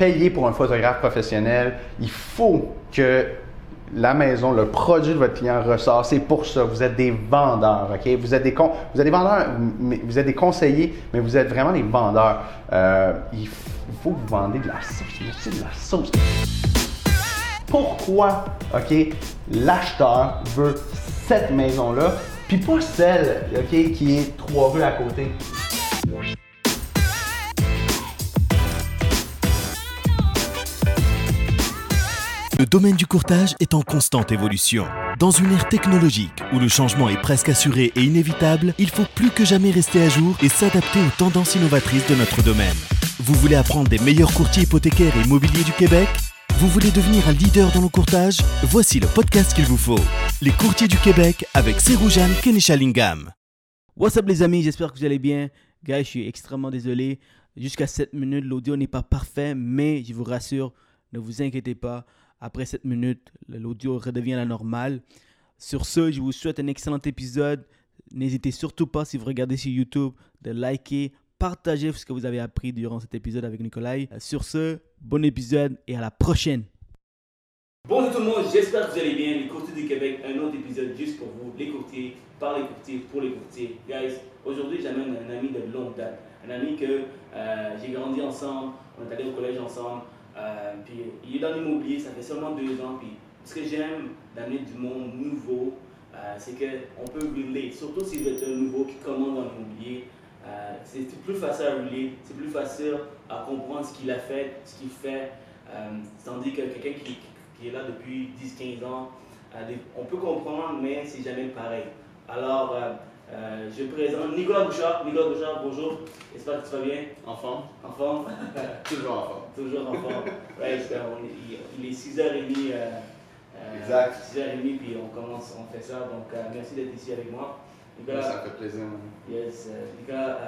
payez pour un photographe professionnel. Il faut que la maison, le produit de votre client ressort. C'est pour ça. Vous êtes des vendeurs, OK? Vous êtes des, con- vous êtes des vendeurs, mais vous êtes des conseillers, mais vous êtes vraiment des vendeurs. Euh, il, faut que vous vendez de la sauce. De la sauce. Pourquoi, OK, l'acheteur veut cette maison-là, puis pas celle, OK, qui est trois rues à côté? Le domaine du courtage est en constante évolution. Dans une ère technologique où le changement est presque assuré et inévitable, il faut plus que jamais rester à jour et s'adapter aux tendances innovatrices de notre domaine. Vous voulez apprendre des meilleurs courtiers hypothécaires et immobiliers du Québec? Vous voulez devenir un leader dans le courtage? Voici le podcast qu'il vous faut. Les courtiers du Québec avec Seroujan Kenishalingam. What's up les amis, j'espère que vous allez bien. Guys, je suis extrêmement désolé. Jusqu'à 7 minutes, l'audio n'est pas parfait, mais je vous rassure, ne vous inquiétez pas. Après 7 minutes, l'audio redevient la normale. Sur ce, je vous souhaite un excellent épisode. N'hésitez surtout pas, si vous regardez sur YouTube, de liker, partager ce que vous avez appris durant cet épisode avec Nicolai. Sur ce, bon épisode et à la prochaine. Bonjour tout le monde, j'espère que vous allez bien. Les courtiers du Québec, un autre épisode juste pour vous, les courtiers, par les courtiers, pour les courtiers. Guys, aujourd'hui j'amène un ami de longue date, un ami que euh, j'ai grandi ensemble, on est allé au collège ensemble, euh, puis il est dans l'immobilier, ça fait seulement deux ans. Puis ce que j'aime d'amener du monde nouveau, euh, c'est qu'on peut relate, surtout si vous êtes un nouveau qui commande dans l'immobilier. euh, c'est plus facile à relate, c'est plus facile à comprendre ce qu'il a fait, ce qu'il fait. Tandis que quelqu'un qui, qui est là depuis 10-15 ans, on peut comprendre, mais c'est jamais pareil. Alors, euh, je présente Nicolas Bouchard. Nicolas Bouchard, bonjour. J'espère que tu vas bien. Enfant? En forme Toujours enfant. Toujours en forme. Ouais, on il, il est 6h30. euh, euh, Exact. 6h30, puis on commence, on fait ça. Donc, euh, merci d'être ici avec moi. Nicolas, Ça fait plaisir. man. Yes, euh, Nicolas,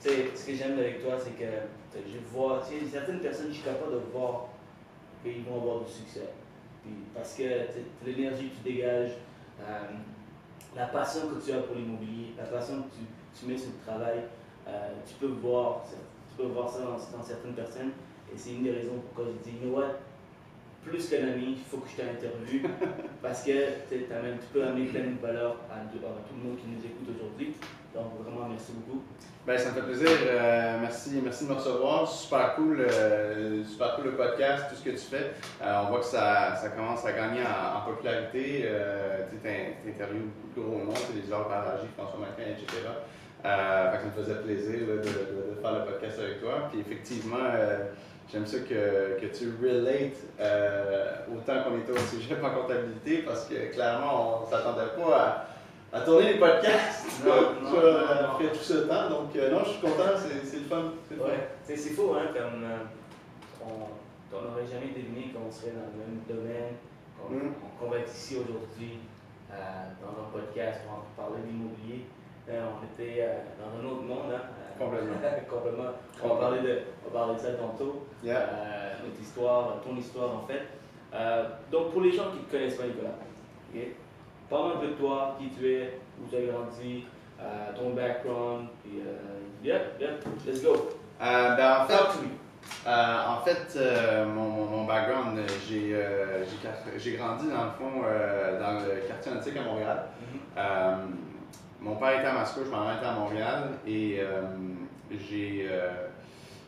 tu sais, ce que j'aime avec toi, c'est que je vois, tu sais, certaines personnes, je suis capable de voir qu'ils vont avoir du succès. Puis, parce que l'énergie que tu dégages, la passion que tu as pour l'immobilier, la passion que tu, tu mets sur le travail, tu peux voir, ça- tu peux voir ça dans, dans certaines personnes. Et c'est une des raisons pourquoi je dis, you know what, plus qu'un ami, il faut que je t'interviewe parce que t'amènes- tu peux amener plein de valeur à, à tout le monde qui nous écoute aujourd'hui. Donc vraiment, merci beaucoup. Ben, ça me fait plaisir. Euh, merci, merci de me recevoir. Super cool, euh, super cool le podcast, tout ce que tu fais. Euh, on voit que ça, ça commence à gagner en, en popularité. Tu interviews gros monde, tu sais, les Laure Baragi, François Macron, etc. Ça me faisait plaisir là, de, de- de faire le podcast avec toi. Puis effectivement, j'aime ça que, que tu relates euh, autant qu'on était au sujet en comptabilité parce que clairement, on ne s'attendait pas à à tourner les podcasts Non, non, après tout ce temps. Donc, euh, non, je suis content, c'est le fun. c'est. Ouais, faux, hein, comme euh, on n'aurait jamais deviné qu'on serait dans le même domaine, qu'on Mm. va être ici aujourd'hui euh, dans un podcast pour parler d'immobilier. Euh, on était euh, dans un autre monde, hein. Complètement. complètement. On va parler de, on va parler de ça tantôt. Yeah. Euh, notre histoire, ton histoire en fait. Euh, donc pour les gens qui ne connaissent pas Nicolas, ok, parle un peu de toi, qui tu es, où tu as grandi, euh, ton background, puis yep, yep, let's go. Ben, en fait, Talk to me. en fait mon, background, j'ai grandi dans le fond dans le quartier antique à Montréal. Mhm. Euh, mon père était à Mascouche, ma mère était à Montréal et euh, j'ai euh,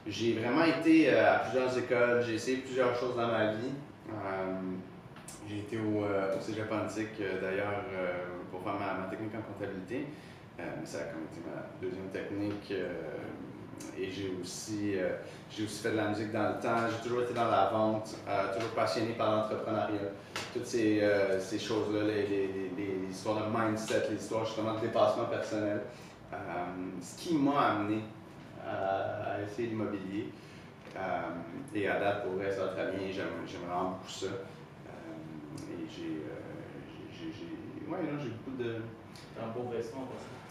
j'ai vraiment été euh, à plusieurs écoles, j'ai essayé plusieurs choses dans ma vie. J'ai été au, euh, au Cégep d'ailleurs pour faire ma, technique en comptabilité. Ça a été ma deuxième technique. Et j'ai aussi, euh, aussi fait de la musique dans le temps. J'ai toujours été dans la vente, euh, toujours passionné par l'entrepreneuriat. Toutes ces, euh, ces choses-là, les, les- les- histoires de mindset, les histoires justement de dépassement personnel. Ce qui m'a amené à, à essayer l'immobilier. Et à date, pour vrai, ça va très bien. J'aime vraiment beaucoup ça. Et j'ai- non, j'ai beaucoup de, Un beau veston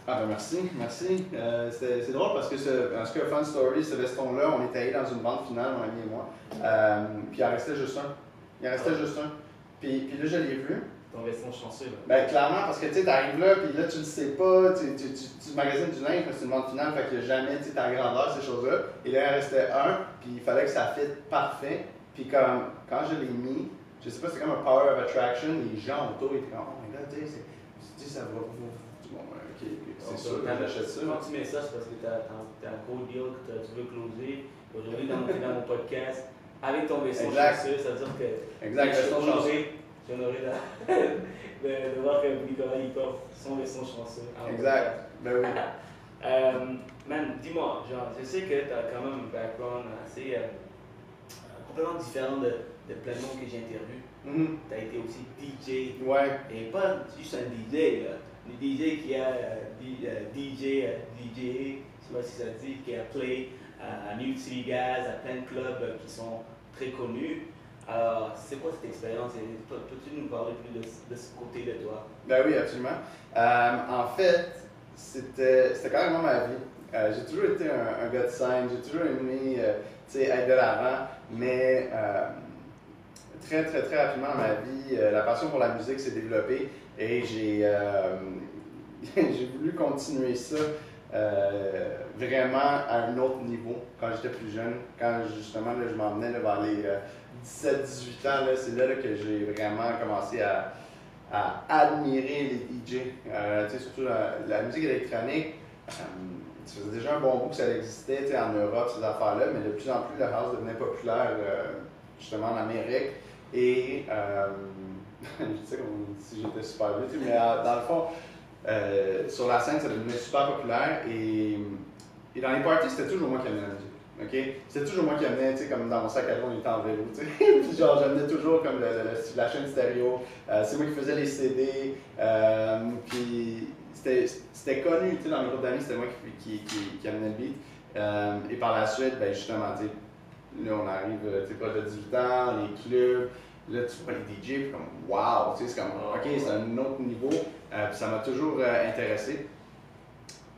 ah ben merci, merci. Euh, c'est drôle parce que ce, en fun story, ce veston-là, on était allé dans une vente finale, mon ami et moi. Euh, puis il en restait juste un. Il en restait juste un. Puis, puis là, je l'ai vu. ton veston chanceux. Là. Ben, clairement, parce que tu arrives là, puis là, tu le sais pas, tu, tu, tu, tu magasines du linge, mais c'est une montre finale, fait que jamais, tu sais, ta grandeur, ces choses-là. Et là, il restait un, puis il fallait que ça fit parfait. Puis comme, quand je l'ai mis, je sais pas, c'est comme un power of attraction, les gens autour étaient comme, god, tu sais, tu sais, ça va. Bon, ok, c'est sûr, j'achète ça. Quand tu mets ça, c'est parce que tu as, un gros deal que tu veux closer. Aujourd'hui, dans, dans mon podcast, avec ton vaisseau chanceux, ça veut dire que. Exact, je suis honoré, je suis honoré de, de, voir que Nicolas il porte son vaisseau chanceux. Exact, ben oui. euh, man, dis-moi, genre, je sais que tu as quand même un background assez. Euh, complètement différent de, de plein de monde que j'ai interviewé. Mhm. Tu as été aussi DJ. Ouais. Et pas juste un DJ, là. Le DJ qui a euh, DJ, euh, DJ, je sais pas si ça dit, qui a play à New City Gas, à plein de clubs euh, qui sont très connus. Alors, c'est quoi cette expérience? Et peux-tu nous parler plus de, de, ce côté de toi? Ben oui, absolument. en fait, c'était carrément ma vie. j'ai toujours été un, un, gars de scène, j'ai toujours aimé être de l'avant, mais très, très, très rapidement ma vie, la passion pour la musique s'est développée et j'ai j'ai voulu continuer ça euh, vraiment à un autre niveau quand j'étais plus jeune. Quand justement là, je m'emmenais vers les 17-18 euh, ans, c'est là, que j'ai vraiment commencé à, admirer les DJ. Euh, surtout la, musique électronique. ça faisait déjà un bon bout que ça existait en Europe, ces affaires-là, mais de plus en plus, la house devenait populaire justement en Amérique. Et je sais comme si j'étais super vite, mais dans le fond, euh, sur la scène, ça devenait super populaire et, et dans les parties, c'était toujours moi qui amenais la musique. ok? C'était toujours moi qui amenais, tu sais, comme dans mon sac à dos, on était en vélo, genre, j'amenais toujours comme la chaîne stéréo. Euh, c'est moi qui faisais les CD. Euh, puis c'était connu, tu sais, dans les groupes d'amis, c'était moi qui, qui, qui, amenais le beat. Euh, et par la suite, ben justement, tu là, on arrive, tu sais, pas de 18 ans, les clubs. Là, tu vois les DJ, puis comme, wow, tu sais, c'est comme, ok, c'est un autre niveau. Euh, ça m'a toujours euh, intéressé.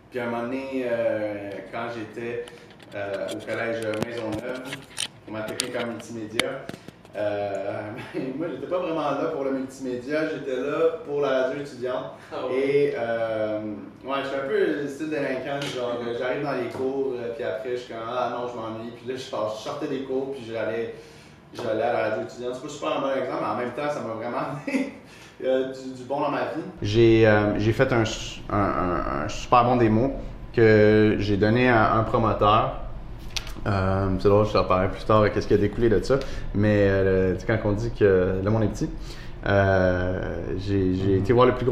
Puis à un moment donné, euh, quand j'étais au collège Maisonneuve, pour ma technique en multimédia, moi, j'étais pas vraiment là pour le multimédia, j'étais là pour la radio étudiante. Ah Et ouais, je suis un peu le style délinquant, genre j'arrive dans les cours, puis après je suis comme ah non, je m'ennuie, puis là je, je sortais des cours, puis j'allais j'allais à la radio étudiante. C'est pas super un bon exemple, mais en même temps, ça m'a vraiment Euh, du, bon dans ma vie. J'ai euh, fait un, un, super bon démo que j'ai donné à un promoteur. Euh, c'est drôle, je te reparlerai plus tard qu'est-ce qui a découlé de ça. Mais quand on dit que le monde est petit, j'ai été voir les plus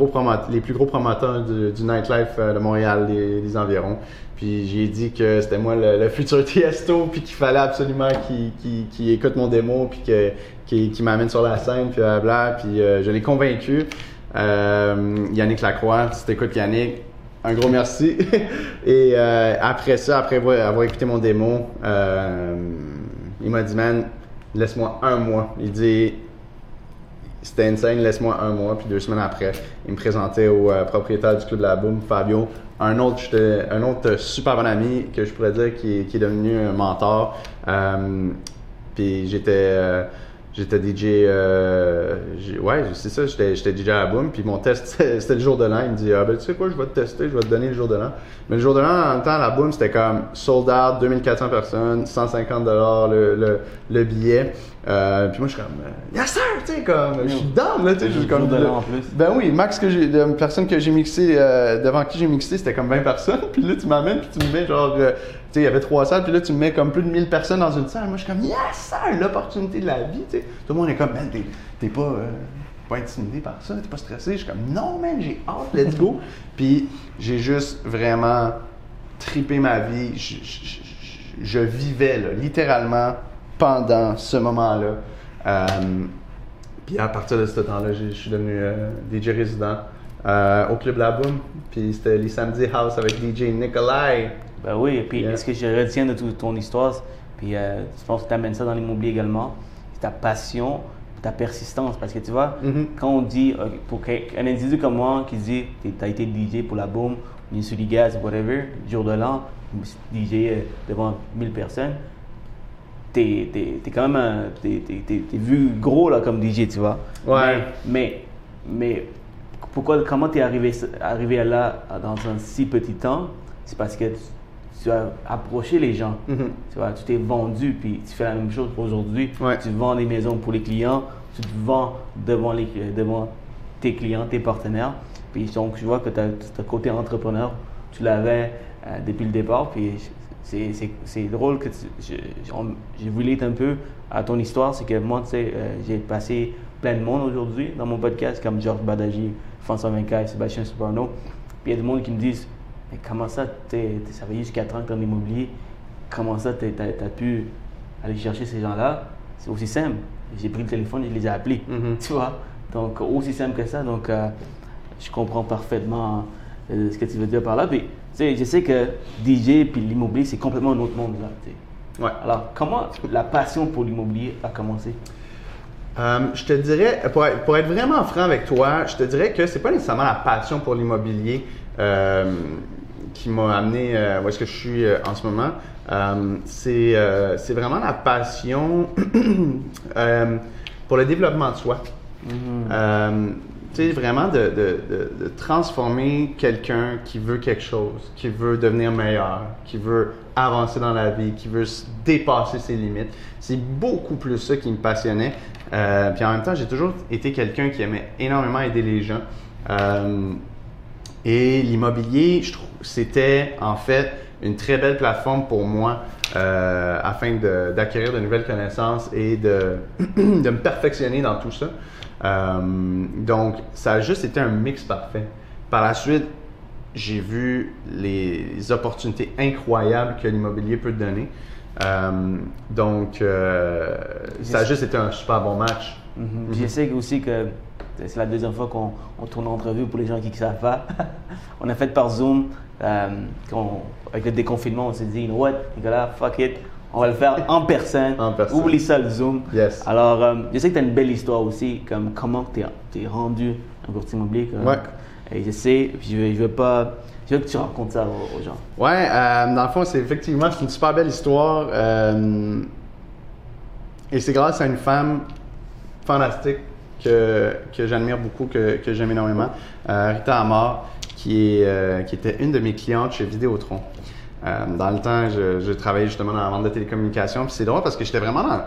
gros promoteurs du, nightlife de Montréal, les, environs. Puis j'ai dit que c'était moi le, futur Tiesto, puis qu'il fallait absolument qu'il écoute mon démo, puis que qui, m'amène sur la scène, puis bla, puis euh, je l'ai convaincu. Euh, Yannick Lacroix, si t'écoutes Yannick, un gros merci. Et euh, après ça, après avoir, écouté mon démo, il m'a dit, man, laisse-moi un mois. Il dit, c'était insane, laisse-moi un mois. Puis deux semaines après, il me présentait au propriétaire du club de la Boom, Fabio, un autre, un autre super bon ami que je pourrais dire qui est devenu un mentor. puis j'étais J'étais DJ, euh, ouais, c'est ça, j'étais DJ à Boom, puis mon test, c'était le jour de l'an. Il me dit, ah ben tu sais quoi, je vais te tester, je vais te donner le jour de l'an. Mais le jour de l'an, en même temps, la Boom, c'était comme sold out, 2400 personnes, 150 le, le, le billet. Euh, puis moi, je suis comme, euh, yes sir, tu sais, comme, je suis down, là, tu sais, comme. De en plus. Ben oui, max que j'ai, de personnes que j'ai mixé, euh, devant qui j'ai mixé, c'était comme 20 personnes. Puis là, tu m'amènes, puis tu me mets genre, sais, il y avait trois salles, puis là, tu me mets comme plus de 1000 personnes dans une salle. Moi, je suis comme, yes sir, l'opportunité de la vie. Tout le monde est comme, man, t'es pas, pas intimidé par ça, t'es pas stressé. Je suis comme, non, man, j'ai hâte, let's go. puis j'ai juste vraiment tripé ma vie. je, je, je vivais, là, littéralement pendant ce moment-là. Euh, puis à partir de ce temps-là, je suis devenu euh, DJ résident euh, au Club La Boom. Puis c'était les samedis house avec DJ Nikolai. Ben oui, et puis ce que je retiens de toute ton histoire, puis je pense que tu amènes ça dans l'immobilier également, c'est ta passion, ta persistance. Parce que tu vois, mm-hmm. quand on dit, pour un individu comme moi qui dit, tu as été DJ pour La Boom, sur les gaz, whatever, jour de l'an, DJ devant 1000 personnes, t'es, quand même t'es, vu gros là comme DJ, tu vois. Ouais. Mais, mais pourquoi, comment tu es arrivé, arrivé là dans un si petit temps? C'est parce que tu, as approché les gens. Mhm. Tu vois, tu t'es vendu, puis tu fais la même chose aujourd'hui. Ouais. Tu vends des maisons pour les clients, tu te vends devant, les, devant tes clients, tes partenaires. Puis donc, je vois que ce côté entrepreneur, tu l'avais euh, depuis le départ. Puis c'est- drôle que tu- je- on- j'ai voulu un peu à ton histoire. C'est que moi, tu sais, euh, j'ai passé plein de monde aujourd'hui dans mon podcast, comme Georges Badaji, François Vincaille, Sébastien Soprano. Puis il y a des monde qui me disent Comment ça, ça fait juste 4 ans que tu es en immobilier? Comment ça, tu as, pu aller chercher ces gens-là? C'est aussi simple. J'ai pris le téléphone et je les ai appelés. Mhm. Tu vois? Donc, aussi simple que ça. Donc, euh, je comprends parfaitement euh, ce que tu veux dire par là. Puis, tu sais, je sais que DJ puis l'immobilier, c'est complètement un autre monde. Là. Ouais. Alors, comment la passion pour l'immobilier a commencé? Euh, je te dirais, pour être, pour être vraiment franc avec toi, je te dirais que c'est pas nécessairement la passion pour l'immobilier euh, qui m'a amené euh, où est-ce que je suis euh, en ce moment. Euh, c'est euh, c'est vraiment la passion pour le développement de soi. Euh, tu sais, vraiment de, de- de- de transformer quelqu'un qui veut quelque chose, qui veut devenir meilleur, qui veut avancer dans la vie, qui veut se dépasser ses limites. C'est beaucoup plus ça qui me passionnait. Puis en même temps, j'ai toujours été quelqu'un qui aimait énormément aider les gens. Et l'immobilier, je trouve, c'était en fait une très belle plateforme pour moi euh, afin d'acquérir de, nouvelles connaissances et de, de me perfectionner dans tout ça. Euh, donc, ça a juste été un mix parfait. Par la suite, j'ai vu les opportunités incroyables que l'immobilier peut donner. Euh, donc, ça a juste été un super bon match. Puis Je sais aussi que c'est la deuxième fois qu'on on tourne l'entrevue pour les gens qui ne savent pas. on a fait par Zoom. euh, qu'on- avec le déconfinement, on s'est dit, you know what, Nicolas, fuck it. On va le faire en personne. En personne. Oublie ça le Zoom. Yes. Alors, euh, je sais que tu as une belle histoire aussi, comme comment tu es, rendu un courtier immobilier. Ouais. Et je sais, puis je veux, pas. Je veux que tu racontes ça aux, aux gens. Ouais, euh, dans le fond, c'est effectivement une super belle histoire. euh, et c'est grâce à une femme fantastique que, j'admire beaucoup, que, j'aime énormément, euh, Rita Amar, euh, qui était une de mes clientes chez Vidéotron. Euh, dans le temps, je, travaillais justement dans la vente de télécommunications. Puis c'est drôle parce que j'étais vraiment dans.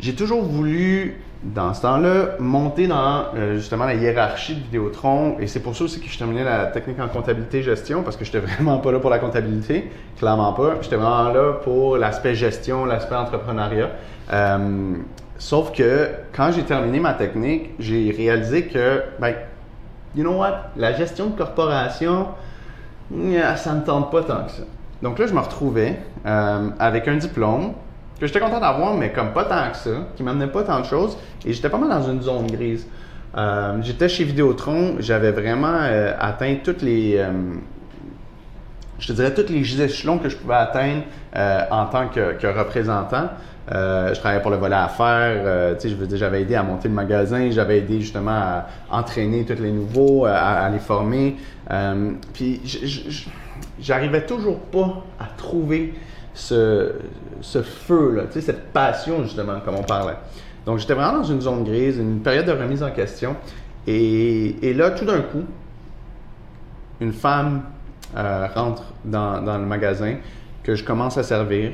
J'ai toujours voulu, dans ce temps-là, monter dans justement la hiérarchie de Vidéotron. Et c'est pour ça aussi que je terminais la technique en comptabilité-gestion parce que j'étais vraiment pas là pour la comptabilité, clairement pas. J'étais vraiment là pour l'aspect gestion, l'aspect entrepreneuriat. Euh, sauf que quand j'ai terminé ma technique, j'ai réalisé que, ben, you know what, la gestion de corporation, Nya, ça ne tente pas tant que ça. Donc là, je me retrouvais euh, avec un diplôme que j'étais content d'avoir, mais comme pas tant que ça, qui m'amenait pas tant de choses, et j'étais pas mal dans une zone grise. Euh, j'étais chez Vidéotron, j'avais vraiment euh, atteint toutes les, euh, je te dirais, tous les échelons que je pouvais atteindre euh, en tant que représentant. Euh, je travaillais pour le volet affaires, euh, tu sais, je veux dire, j'avais aidé à monter le magasin, j'avais aidé justement à entraîner tous les nouveaux, à, à les former. Euh, puis j'arrivais toujours pas à trouver ce, feu-là, tu sais, cette passion justement, comme on parlait. Donc j'étais vraiment dans une zone grise, une période de remise en question. Et, là, tout d'un coup, une femme euh, rentre dans le magasin que je commence à servir.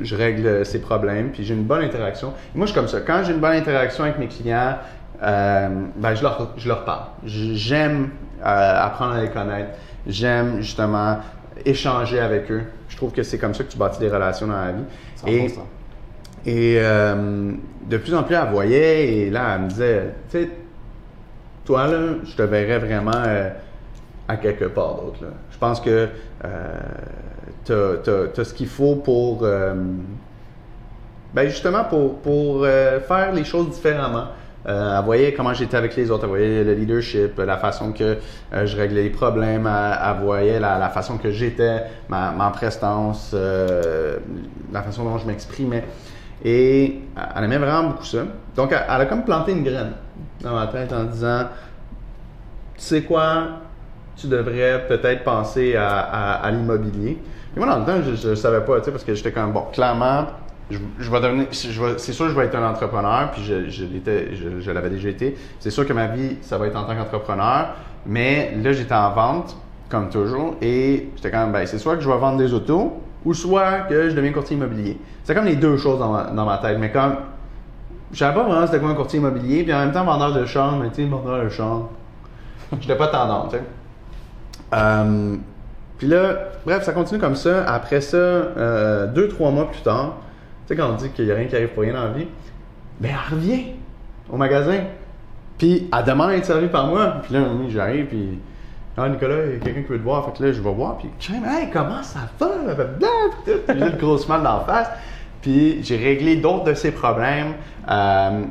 Je règle ses problèmes, puis j'ai une bonne interaction. Et moi, je suis comme ça. Quand j'ai une bonne interaction avec mes clients, euh, ben, je, leur, je leur parle. J'aime euh, apprendre à les connaître. J'aime justement échanger avec eux. Je trouve que c'est comme ça que tu bâtis des relations dans la vie. Et, 100%. et euh, de plus en plus, elle voyait et là, elle me disait, tu sais, toi, là, je te verrais vraiment euh, à quelque part d'autre. Je pense que tu as, ce qu'il faut pour, euh, ben justement, pour, pour euh, faire les choses différemment. Euh, elle voyait comment j'étais avec les autres, elle voyait le leadership, la façon que euh, je réglais les problèmes, elle, elle voyait la, la façon que j'étais, ma, ma prestance, la façon dont je m'exprimais. Et elle aimait vraiment beaucoup ça. Donc, elle, a comme planté une graine dans ma tête en disant Tu sais quoi, tu devrais peut-être penser à l'immobilier. Moi, dans le temps, je ne savais pas, tu sais, parce que j'étais comme, bon, clairement, je, je vais devenir, c'est sûr que je vais être un entrepreneur, puis je, je l'étais, je, l'avais déjà été. C'est sûr que ma vie, ça va être en tant qu'entrepreneur, mais là, j'étais en vente, comme toujours, et j'étais quand même, ben, c'est soit que je vais vendre des autos, ou soit que je deviens courtier immobilier. C'est comme les deux choses dans ma, dans ma tête, mais comme, je savais pas vraiment c'était quoi un courtier immobilier, puis en même temps, vendeur de char, mais tu sais, vendeur de char, j'étais pas tendance, tu sais. Euh, puis là, bref, ça continue comme ça. Après ça, euh, deux, trois mois plus tard, tu sais, quand on dit qu'il n'y a rien qui arrive pour rien dans la vie, ben, elle revient au magasin. Puis elle demande à être servie par moi. Puis là, j'arrive, puis. Ah, Nicolas, il y a quelqu'un qui veut te voir. Fait que là, je vais voir. Puis, hey, comment ça va? Puis j'ai le gros smile d'en face. Puis j'ai réglé d'autres de ses problèmes. Euh,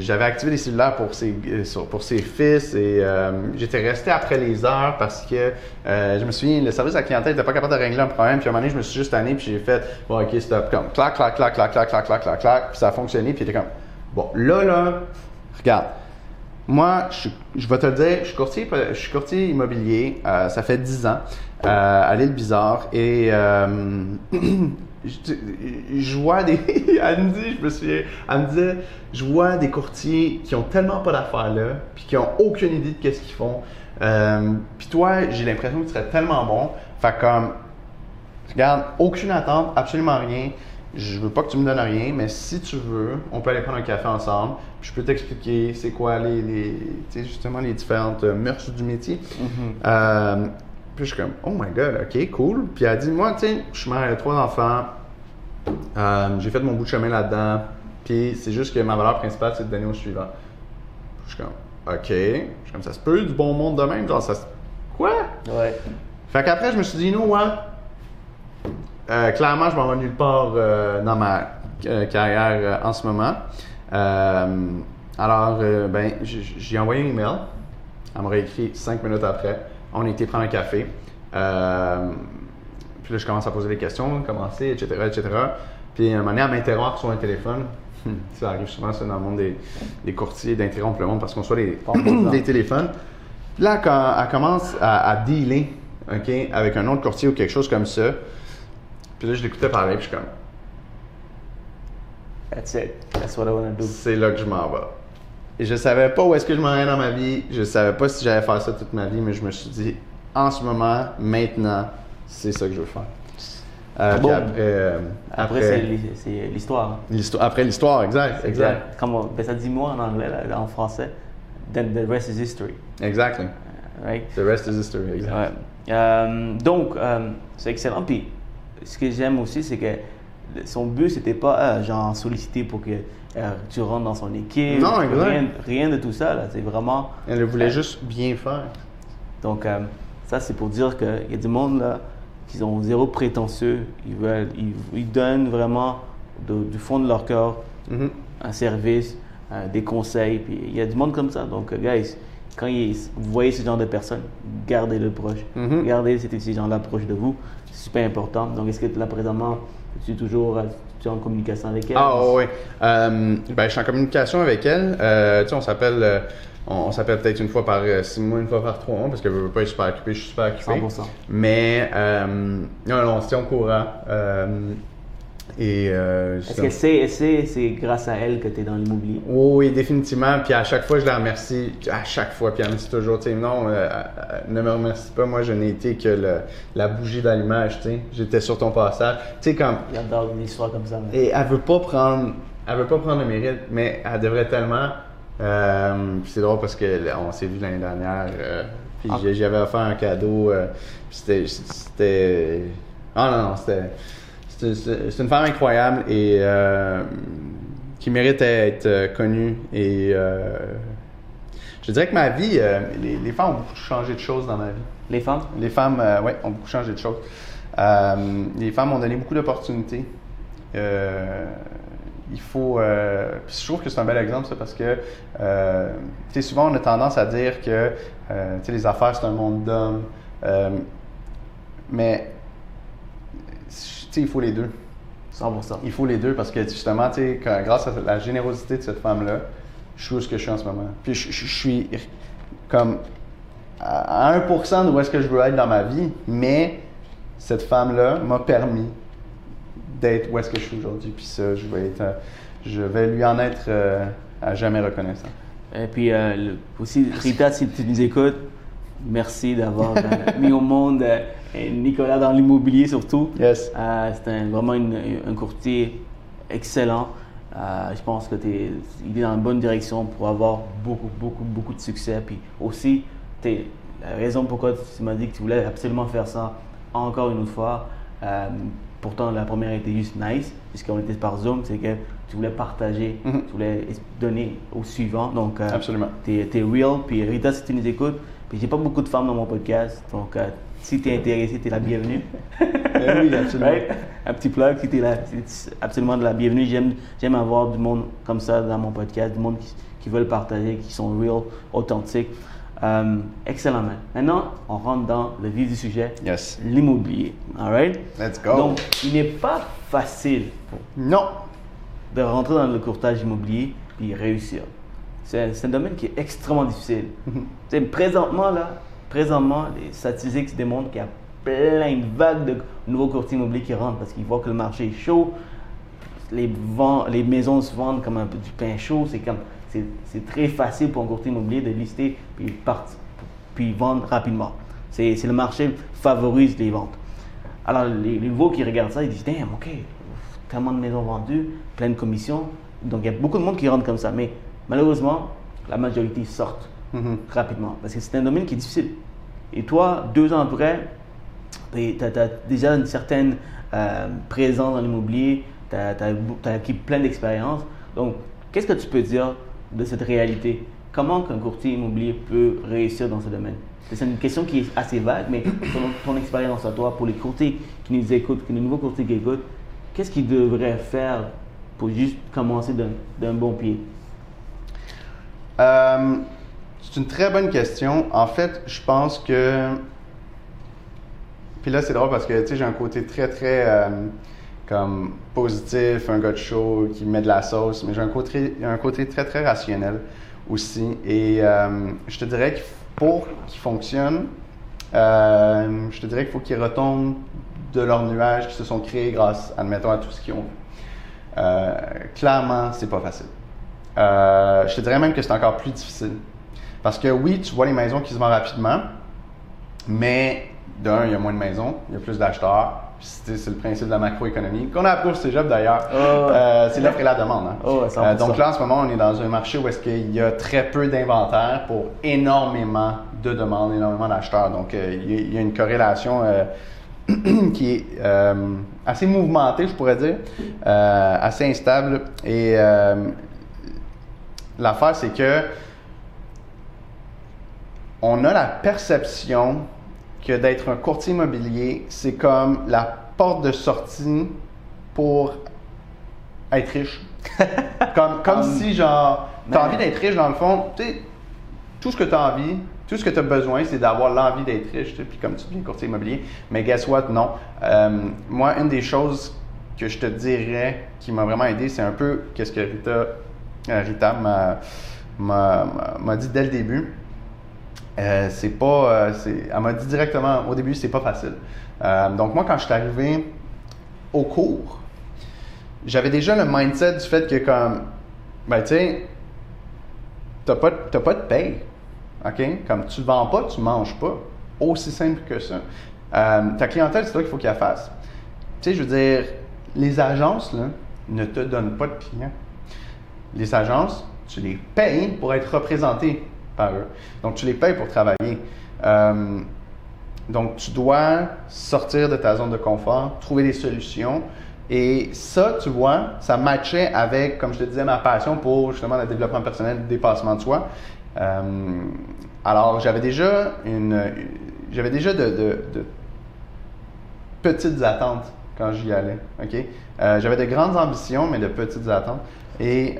J'avais activé des cellulaires pour ses, euh, pour ses fils et euh, j'étais resté après les heures parce que je me souviens, le service à la clientèle n'était pas capable de régler un problème. Puis à un moment donné, je me suis juste tanné puis j'ai fait bon, ok, stop. Comme clac, clac, clac, clac, clac, clac, clac, clac, clac. Puis ça a fonctionné. Puis il était comme bon, là, là, regarde. Moi, je, je vais te le dire, je suis courtier, je suis courtier immobilier. ça fait 10 ans à l'île Bizarre. Et je, je vois des. elle me dit, je me souviens, elle me disait, je vois des courtiers qui ont tellement pas d'affaires là, puis qui ont aucune idée de qu'est-ce qu'ils font. Euh, puis toi, j'ai l'impression que tu serais tellement bon. Fait comme, regarde, aucune attente, absolument rien. Je veux pas que tu me donnes rien, mais si tu veux, on peut aller prendre un café ensemble. Puis je peux t'expliquer c'est quoi les, justement les différentes euh, mœurs du métier. Euh, puis je suis comme, oh my god, ok, cool. Puis elle dit, moi, tu sais, je suis mère de trois enfants. Euh, j'ai fait mon bout de chemin là-dedans. Puis c'est juste que ma valeur principale, c'est de donner au suivant. Je suis comme, ok. Je suis comme, ça se peut du bon monde de même. Genre, ça se. Quoi? Ouais. Fait qu'après, je me suis dit, know what? Euh, clairement, je m'en vais nulle part euh, dans ma carrière en ce moment. Alors, ben, j'ai envoyé un email. Elle m'aurait écrit cinq minutes après. On été prendre un café. Euh, puis là, je commence à poser des questions, commencer, etc., etc. Puis, à un moment donné, elle m'interrompt sur un téléphone. ça arrive souvent, ça, dans le monde des, des courtiers, d'interrompre le monde parce qu'on soit les, des téléphones. Puis là, quand elle commence à, à dealer, OK, avec un autre courtier ou quelque chose comme ça, puis là, je l'écoutais parler, puis je suis comme, That's it. That's what I want to do. c'est là que je m'en vais. Et je savais pas où est-ce que je m'en allais dans ma vie, je savais pas si j'allais faire ça toute ma vie, mais je me suis dit, en ce moment, maintenant, c'est ça que je veux faire. Euh, puis Bon? après, euh, Après, c'est l'hi- c'est l'histoire. après l'histoire, exact, exact, Exact. Comment, ben, ça dit moi en anglais, là, en français. Then the rest is history. exactly. Right? The rest is history, exact. Ouais. Euh, donc, euh, c'est excellent. Puis, ce que j'aime aussi, c'est que son but, c'était pas euh, genre solliciter pour que euh, tu rentres dans son équipe. Non. Rien, rien de tout ça. là. C'est vraiment. Elle voulait Ouais. juste bien faire. Donc, euh, ça, c'est pour dire qu'il y a du monde là qui ont zéro prétentieux. Ils, veulent, ils, ils donnent vraiment de- du fond de leur cœur Mhm. un service, euh, des conseils. Puis il y a du monde comme ça. Donc, euh, guys, quand il- vous voyez ce genre de personnes, gardez-le proche. Mhm. Gardez ces, ces gens-là proches de vous. C'est super important. Donc, est-ce que là, présentement, tu es toujours euh, tu es en communication avec elle? Ah oui. Euh, ben, je suis en communication avec elle. Euh, tu sais, on s'appelle, euh, on, on s'appelle peut-être une fois par six mois, une fois par trois mois, parce qu'elle veut pas être super occupée, je suis super occupé. 100%. Mais non, non, on se tient au courant. Euh, et euh, Est-ce ça- qu'elle sait, elle sait c'est grâce à elle que tu es dans l'immobilier? Oui, oui, définitivement. Puis à chaque fois, je la remercie. À chaque fois. Puis elle me dit toujours, tu sais, non, euh, euh, ne me remercie pas. Moi, je n'ai été que le- la bougie d'allumage, tu sais. J'étais sur ton passage. Tu sais, comme. J'adore une histoire comme ça. mais- Et elle veut pas prendre, elle veut pas prendre le mérite, mais elle devrait tellement. Euh, puis c'est drôle parce que là, on s'est vu l'année dernière. puis Ah. j'avais offert un cadeau. puis c'était, c'était. Ah non non, c'était, c'était- c'est une femme incroyable et euh, qui mérite d'être euh, connue et. euh, je dirais que ma vie, euh, les, les femmes ont beaucoup changé de choses dans ma vie. Les femmes? Les femmes, ouais, ont beaucoup changé de choses. Les femmes m'ont donné beaucoup d'opportunités. Il faut. puis je trouve que c'est un bel exemple, ça, parce que, tu sais, souvent, on a tendance à dire que, tu sais, les affaires, c'est un monde d'hommes. Mais, il faut les deux. 100%. Il faut les deux parce que justement, tu sais, quand- grâce à la générosité de cette femme-là, je suis où ce que je suis en ce moment. Puis je, je- je suis comme à à 1% de où est-ce que je veux être dans ma vie, mais cette femme-là m'a permis d'être où est-ce que je suis aujourd'hui. Puis ça, je vais, être, euh, je vais lui en être euh, à jamais reconnaissant. Et puis euh, aussi, Rita, si tu nous écoutes, merci d'avoir mis au monde euh, Nicolas dans l'immobilier surtout. Yes. Euh, c'est un- vraiment une- un courtier excellent. Euh, je pense que t'es- il est dans la bonne direction pour avoir beaucoup, beaucoup, beaucoup de succès. Puis aussi, t'es- la raison pourquoi tu m'as dit que tu voulais absolument faire ça encore une autre fois, euh, pourtant la première était juste nice, puisqu'on était par Zoom, c'est que tu voulais partager, Mhm. tu voulais donner au suivant. Donc, euh, Absolument. T'es es real. Puis Rita, si tu nous écoutes, puis j'ai pas beaucoup de femmes dans mon podcast, donc euh, si tu es intéressé, tu es la bienvenue. Eh oui, absolument. Right? Un petit plug, si tu es c'est absolument de la bienvenue. J'aime avoir du monde comme ça dans mon podcast, du monde qui, qui veulent partager, qui sont real, authentiques. Euh, excellent, man. Maintenant, on rentre dans le vif du sujet, Yes. l'immobilier. All right? Let's go. Donc, il n'est pas facile Non. de rentrer dans le courtage immobilier puis réussir. C'est un, un domaine qui est extrêmement difficile. Sais, présentement, là, présentement, les statistiques démontrent qu'il y a plein de vagues de nouveaux courtiers immobiliers qui rentrent parce qu'ils voient que le marché est chaud. Les, vend- les maisons se vendent comme un peu du pain chaud. C'est comme c'est très facile pour un courtier immobilier de lister puis partir, puis vendre rapidement. C'est le marché favorise les ventes. Alors, les, les nouveaux qui regardent ça, ils disent Damn, OK, tellement de maisons vendues, plein de commissions. Donc, il y a beaucoup de monde qui rentre comme ça. Mais malheureusement, la majorité sortent Mhm. rapidement parce que c'est un domaine qui est difficile. Et toi, deux ans après, tu as, déjà une certaine euh, présence dans l'immobilier, tu as, acquis plein d'expérience. Donc, qu'est-ce que tu peux dire de cette réalité? Comment qu'un courtier immobilier peut réussir dans ce domaine? C'est une question qui est assez vague, mais ton, ton expérience à toi, pour les courtiers qui nous écoutent, les nouveaux courtiers qui écoutent, qu'est-ce qu'ils devraient faire pour juste commencer d'un d'un bon pied? Euh, c'est une très bonne question. En fait, je pense que. Puis là, c'est drôle parce que tu sais, j'ai un côté très, très euh, comme positif, un gars de show qui met de la sauce, mais j'ai un côté, un côté très, très rationnel aussi. Et euh, je te dirais que pour qu'il fonctionne, euh, je te dirais qu'il faut qu'ils retombent de leurs nuages qui se sont créés grâce, admettons, à tout ce qu'ils ont vu. Euh, clairement, c'est pas facile. Je te dirais même que c'est encore plus difficile. Parce que oui, tu vois les maisons qui se vendent rapidement, mais d'un, il y a moins de maisons, il y a plus d'acheteurs. C'est le principe de la macroéconomie, qu'on a appris au cégep d'ailleurs. Oh, ouais. Euh, c'est l'offre et la demande. hein. Oh, 100%. Euh, donc là, en ce moment, on est dans un marché où est-ce qu'il y a très peu d'inventaire pour énormément de demandes, énormément d'acheteurs. Donc, euh, il y a- une corrélation qui est assez mouvementée, je pourrais dire, assez instable. Et l'affaire, c'est que on a la perception que d'être un courtier immobilier, c'est comme la porte de sortie pour être riche. comme comme si, genre, tu as mais- envie d'être riche, dans le fond, tu sais, tout ce que tu as envie, tout ce que tu as besoin, c'est d'avoir l'envie d'être riche, puis comme tu dis, courtier immobilier. Mais guess what? Non. Euh, moi, une des choses que je te dirais qui m'a vraiment aidé, c'est un peu qu'est-ce que Rita, euh, Rita m'a dit dès le début. Euh, c'est pas. euh, elle m'a dit directement au début, c'est pas facile. Euh, donc, moi, quand je suis arrivé au cours, j'avais déjà le mindset du fait que, comme, ben, tu sais, t'as pas, pas de paye. OK? Comme tu vends pas, tu manges pas. Aussi simple que ça. Ta clientèle, c'est toi qu'il faut qu'elle fasse. Tu sais, je veux dire, les agences, là, ne te donnent pas de clients. Les agences, tu les payes pour être représenté eux. Donc, tu les payes pour travailler. Euh, donc, tu dois sortir de ta zone de confort, trouver des solutions. Et ça, tu vois, ça matchait avec, comme je te disais, ma passion pour justement le développement personnel, le dépassement de soi. Euh, alors, j'avais déjà une, j'avais déjà de, petites attentes quand j'y allais. Euh, j'avais de grandes ambitions, mais de petites attentes. Et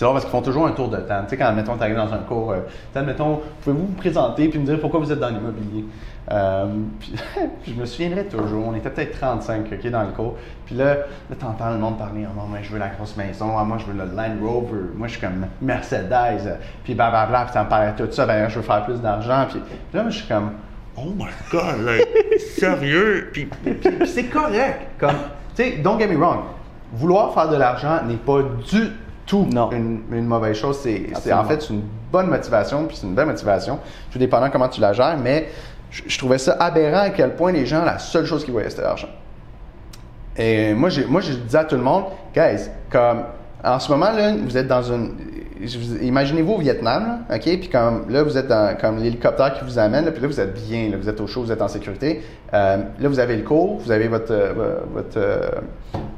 c'est parce qu'ils font toujours un tour de temps. Tu sais, quand, admettons, tu arrives dans un cours, euh, admettons, pouvez-vous vous présenter puis me dire pourquoi vous êtes dans l'immobilier? Euh, puis, je me souviendrai toujours, on était peut-être 35 ok, dans le cours. Puis là, là tu entends le monde parler, ah, moi, je veux la grosse maison, ah, moi, je veux le Land Rover, moi, je suis comme Mercedes, puis blablabla, puis ça me parlait tout ça, ben, je veux faire plus d'argent. Puis, puis là, moi, je suis comme, oh my god, like, sérieux? Puis, puis- puis c'est correct. Comme, tu sais, don't get me wrong, vouloir faire de l'argent n'est pas du tout Non. Une, une mauvaise chose. C'est, en fait une bonne motivation, puis c'est une belle motivation, tout dépendant comment tu la gères, mais je, je trouvais ça aberrant à quel point les gens, la seule chose qu'ils voyaient, c'était l'argent. Et moi, je disais à tout le monde, guys, comme en ce moment, là, vous êtes dans une. Imaginez-vous au Vietnam, là, OK? Puis comme là, vous êtes dans comme l'hélicoptère qui vous amène, là, puis là, vous êtes bien, là, vous êtes au chaud, vous êtes en sécurité. Euh, là, vous avez le cours, vous avez votre, euh, votre, euh,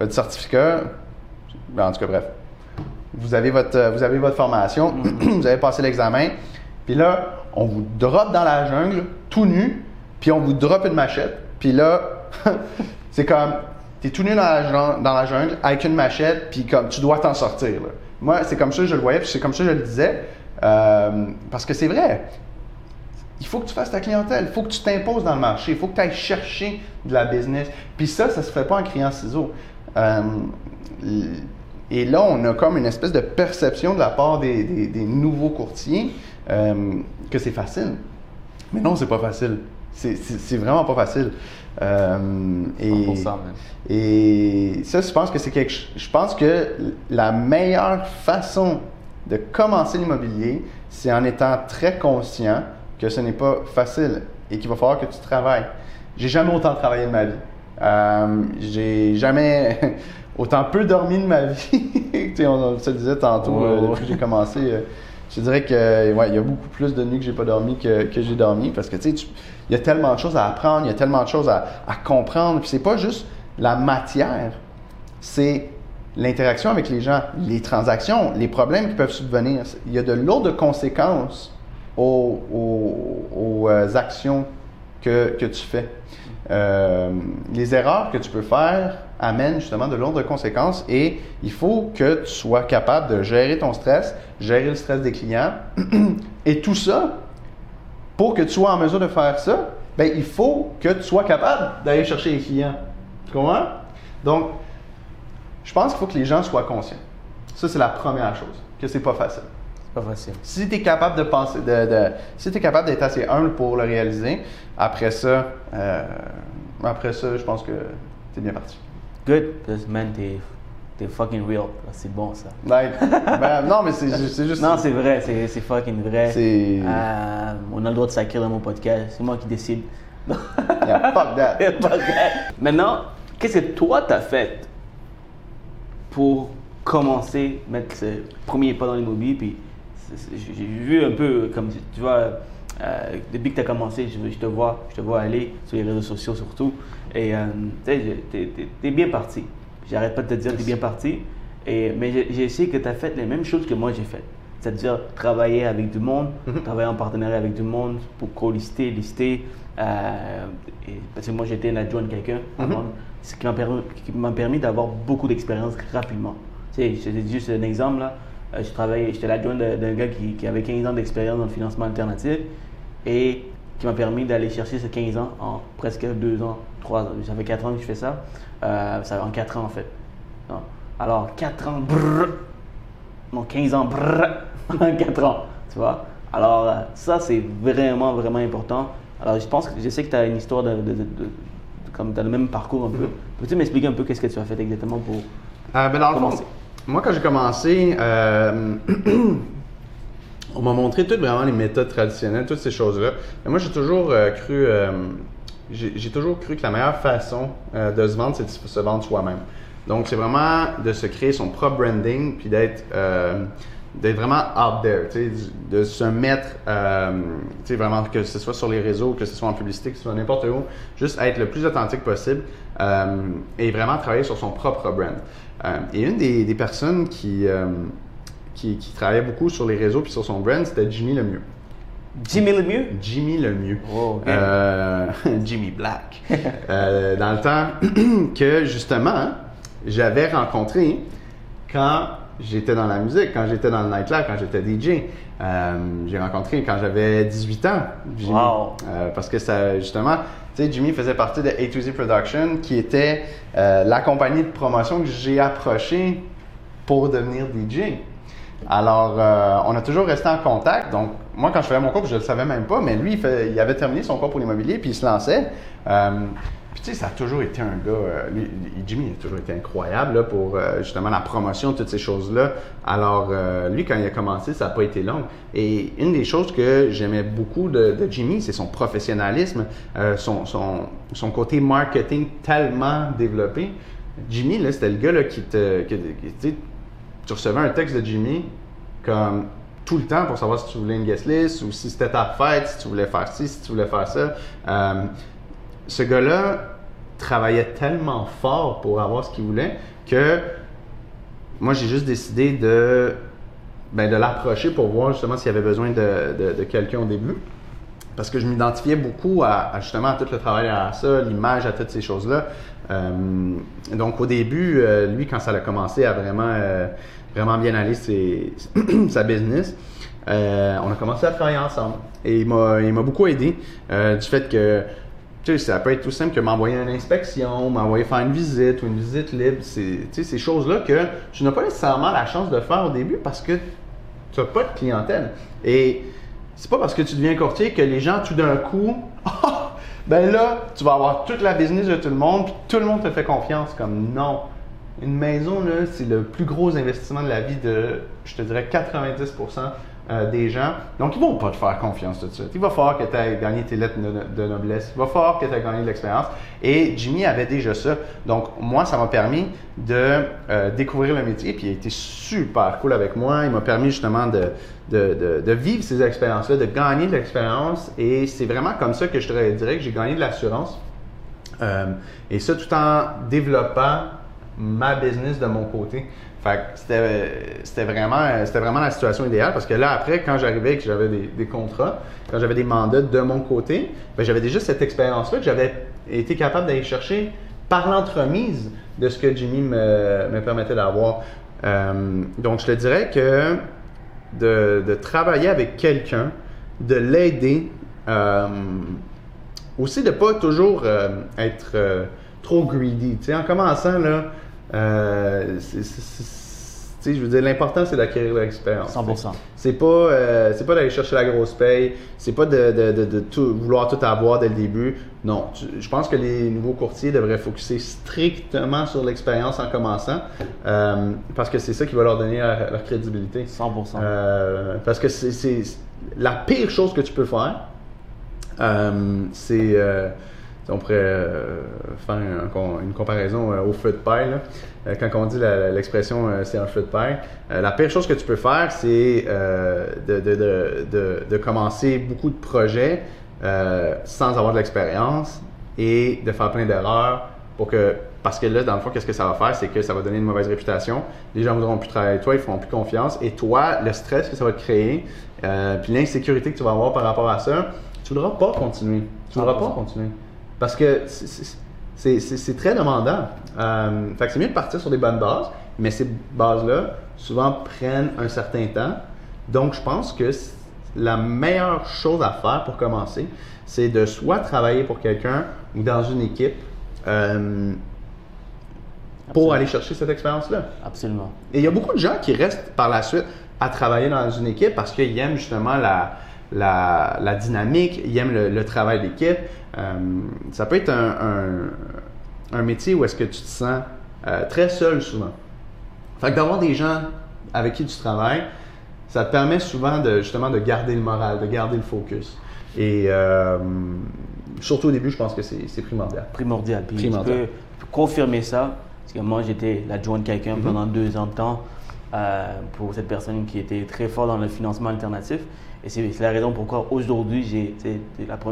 votre certificat. En tout cas, bref. Vous avez votre, euh, vous avez votre formation, vous avez passé l'examen, puis là, on vous drop dans la jungle, tout nu, puis on vous drop une machette, puis là, c'est comme, t'es tout nu dans la, jungle avec une machette, puis comme, tu dois t'en sortir. Moi, c'est comme ça que je le voyais, puis c'est comme ça que je le disais, euh, parce que c'est vrai. Il faut que tu fasses ta clientèle, il faut que tu t'imposes dans le marché, il faut que tu ailles chercher de la business. Puis ça, ça se fait pas en criant ciseaux. Euh, et là, on a comme une espèce de perception de la part des, des- des nouveaux courtiers euh, que c'est facile. Mais non, c'est pas facile. C'est- vraiment pas facile. Euh, et, 100%, man. et ça, je pense que c'est quelque Je pense que la meilleure façon de commencer l'immobilier, c'est en étant très conscient que ce n'est pas facile et qu'il va falloir que tu travailles. J'ai jamais autant travaillé de ma vie. Euh, j'ai jamais autant peu dormi de ma vie. On, on se le disait tantôt euh, depuis que j'ai commencé. euh, je dirais que ouais, il y a beaucoup plus de nuits que j'ai pas dormi que, que j'ai dormi parce que tu sais, il y a tellement de choses à apprendre, il y a tellement de choses à, à comprendre. Puis c'est pas juste la matière, c'est l'interaction avec les gens, les transactions, les problèmes qui peuvent subvenir. Il y a de lourdes conséquences aux, aux- aux, euh, actions que, que tu fais. Euh, les erreurs que tu peux faire amènent justement de lourdes conséquences et il faut que tu sois capable de gérer ton stress, gérer le stress des clients et tout ça, pour que tu sois en mesure de faire ça, ben, il faut que tu sois capable d'aller chercher les clients. Tu comprends? Donc, je pense qu'il faut que les gens soient conscients. Ça, c'est la première chose, que c'est pas facile. C'est pas facile. Si tu es capable de penser, de, de- si capable d'être assez humble pour le réaliser, après ça, euh, après ça, je pense que tu es bien parti. Good, parce que man, t'es t'es fucking real. C'est bon ça. Like, ben, non, mais c'est ju- c'est juste. Non, c'est vrai, c'est c'est fucking vrai. Euh, on a le droit de sacrer dans mon podcast. C'est moi qui décide. Yeah, fuck that. Maintenant, qu'est-ce que toi t'as fait pour commencer, mettre ce premier pas dans l'immobilier puis j'ai vu un peu comme tu vois euh, depuis que tu as commencé, je, je te vois, je te vois aller sur les réseaux sociaux surtout et euh, tu t'es t'es bien parti. J'arrête pas de te dire t'es bien parti et mais j'ai- essayé que tu as fait les mêmes choses que moi j'ai fait. C'est-à-dire travailler avec du monde, travailler en partenariat avec du monde pour co-lister, lister. euh, et- parce que moi j'étais un adjoint de quelqu'un avant, ce qui m'a permis, permis d'avoir beaucoup d'expérience rapidement. Tu dis juste un exemple là. Euh, je travaillais, j'étais l'adjoint d'un gars qui, qui avait 15 ans d'expérience dans le financement alternatif et qui m'a permis d'aller chercher ces 15 ans en presque 2 ans, 3 ans. Ça fait 4 ans que je fais ça. Euh, ça fait en 4 ans en fait. Non. Alors 4 ans, brrr, non 15 ans, brrr, en 4 ans, tu vois. Alors euh, ça c'est vraiment, vraiment important. Alors je pense que je sais que tu as une histoire de, de- de- de- comme tu as le même parcours un peu. Peux-tu m'expliquer un peu qu'est-ce que tu as fait exactement pour... Euh, ben, dans le fond, Commencer? Moi, quand j'ai commencé, euh, on m'a montré toutes vraiment les méthodes traditionnelles, toutes ces choses-là. Mais moi, j'ai toujours euh, cru, euh, j'ai toujours cru que la meilleure façon de se vendre, c'est de se vendre soi-même. Donc, c'est vraiment de se créer son propre branding, puis d'être d'être vraiment out there, de se mettre, euh, tu sais, vraiment que ce soit sur les réseaux, que ce soit en publicité, que ce soit n'importe où, juste être le plus authentique possible euh, et vraiment travailler sur son propre brand. Euh, et une des, des personnes qui, euh, qui, qui travaillait beaucoup sur les réseaux puis sur son brand, c'était Jimmy Lemieux. Jimmy le mieux? Jimmy Lemieux. Oh, Jimmy Black. Dans le temps que, justement, j'avais rencontré quand j'étais dans la musique, quand j'étais dans le nightlife, quand j'étais DJ. Euh, j'ai rencontré quand j'avais 18 ans, Jimmy. Wow. Euh, parce que ça, justement, tu sais, Jimmy faisait partie de A to Z Production, qui était euh, la compagnie de promotion que j'ai approchée pour devenir DJ. Alors, on a toujours resté en contact. Donc, moi, quand je faisais mon cours, je ne le savais même pas, mais lui, il, fait- il avait terminé son cours pour l'immobilier, puis il se lançait. Puis tu sais, ça a toujours été un gars, euh, lui, Jimmy a toujours été incroyable là, pour euh, justement la promotion, toutes ces choses-là. Alors euh, lui, quand il a commencé, ça n'a pas été long. Et une des choses que j'aimais beaucoup de, de Jimmy, c'est son professionnalisme, son, son, son côté marketing tellement développé. Jimmy, là, c'était le gars là, qui te... qui- tu recevais un texte de Jimmy comme tout le temps pour savoir si tu voulais une guest list ou si c'était ta fête, si tu voulais faire ci, si tu voulais faire ça. Euh, ce gars-là travaillait tellement fort pour avoir ce qu'il voulait que moi, j'ai juste décidé de, ben, de l'approcher pour voir justement s'il y avait besoin de, de- quelqu'un au début. Parce que je m'identifiais beaucoup à, justement à tout le travail à ça, l'image, à toutes ces choses-là. Euh, donc au début, euh, lui, quand ça a commencé à vraiment, euh, vraiment bien aller sa business, on a commencé à travailler ensemble. Et il m'a beaucoup aidé du fait que tu sais, ça peut être tout simple que m'envoyer une inspection, m'envoyer faire une visite ou une visite libre. C'est tu sais, ces choses-là que tu n'as pas nécessairement la chance de faire au début parce que tu n'as pas de clientèle. Et c'est pas parce que tu deviens courtier que les gens, tout d'un coup, Ah! ben là, tu vas avoir toute la business de tout le monde, puis tout le monde te fait confiance. Comme non. Une maison, là, c'est le plus gros investissement de la vie de, je te dirais, 90% euh, des gens. Donc, ils vont pas te faire confiance tout de suite. Il va falloir que tu aies gagné tes lettres de, noblesse. Il va falloir que tu aies gagné de l'expérience. Et Jimmy avait déjà ça. Donc, moi, ça m'a permis de euh, découvrir le métier. Puis, il a été super cool avec moi. Il m'a permis justement de vivre ces expériences-là, de gagner de l'expérience. Et c'est vraiment comme ça que je te dirais que j'ai gagné de l'assurance. Euh, et ça tout en développant ma business de mon côté. Fait c'était, vraiment, la situation idéale parce que là, après, quand j'arrivais et que j'avais des, contrats, quand j'avais des mandats de mon côté, ben, j'avais déjà cette expérience-là que j'avais été capable d'aller chercher par l'entremise de ce que Jimmy me, me permettait d'avoir. Euh, donc, je te dirais que de, travailler avec quelqu'un, de l'aider, euh, aussi de pas toujours euh, être trop greedy. En commençant, là, euh, je veux dire, l'important, c'est d'acquérir l'expérience. 100%. C'est pas, euh, c'est pas d'aller chercher la grosse paye, c'est pas de, de- de- de tout- vouloir tout avoir dès le début. Non, tu- je pense que les nouveaux courtiers devraient focuser strictement sur l'expérience en commençant, euh, parce que c'est ça qui va leur donner leur, leur crédibilité. 100%. Euh, parce que c'est, la pire chose que tu peux faire, euh, c'est. On pourrait euh, faire un- une comparaison euh, au feu de paille. là. Euh, quand on dit l'expression c'est un feu de paille, la pire chose que tu peux faire, c'est de, de- de- commencer beaucoup de projets sans avoir de l'expérience et de faire plein d'erreurs pour que. Parce que là, dans le fond, qu'est-ce que ça va faire? C'est que ça va donner une mauvaise réputation. Les gens voudront plus travailler avec toi, ils feront plus confiance. Et toi, le stress que ça va te créer, puis l'insécurité que tu vas avoir par rapport à ça, tu ne voudras pas continuer. Tu ne voudras pas 100%. continuer. Parce que c'est- très demandant. Euh, fait que c'est mieux de partir sur des bonnes bases, mais ces bases-là, souvent, prennent un certain temps. Donc, je pense que la meilleure chose à faire pour commencer, c'est de soit travailler pour quelqu'un ou dans une équipe euh, pour aller chercher cette expérience-là. Absolument. Et il y a beaucoup de gens qui restent par la suite à travailler dans une équipe parce qu'ils aiment justement la, la, la dynamique, ils aiment le, le travail d'équipe. Euh, ça peut être un, un- un métier où est-ce que tu te sens euh, très seul souvent. Fait que d'avoir des gens avec qui tu travailles, ça te permet souvent de justement de garder le moral, de garder le focus. Et euh, surtout au début, je pense que c'est primordial. primordial. Puis Primordial. je peux confirmer ça, parce que moi j'étais l'adjoint de quelqu'un Mhm. pendant deux ans de temps euh, pour cette personne qui était très fort dans le financement alternatif. Et c'est la raison pourquoi aujourd'hui,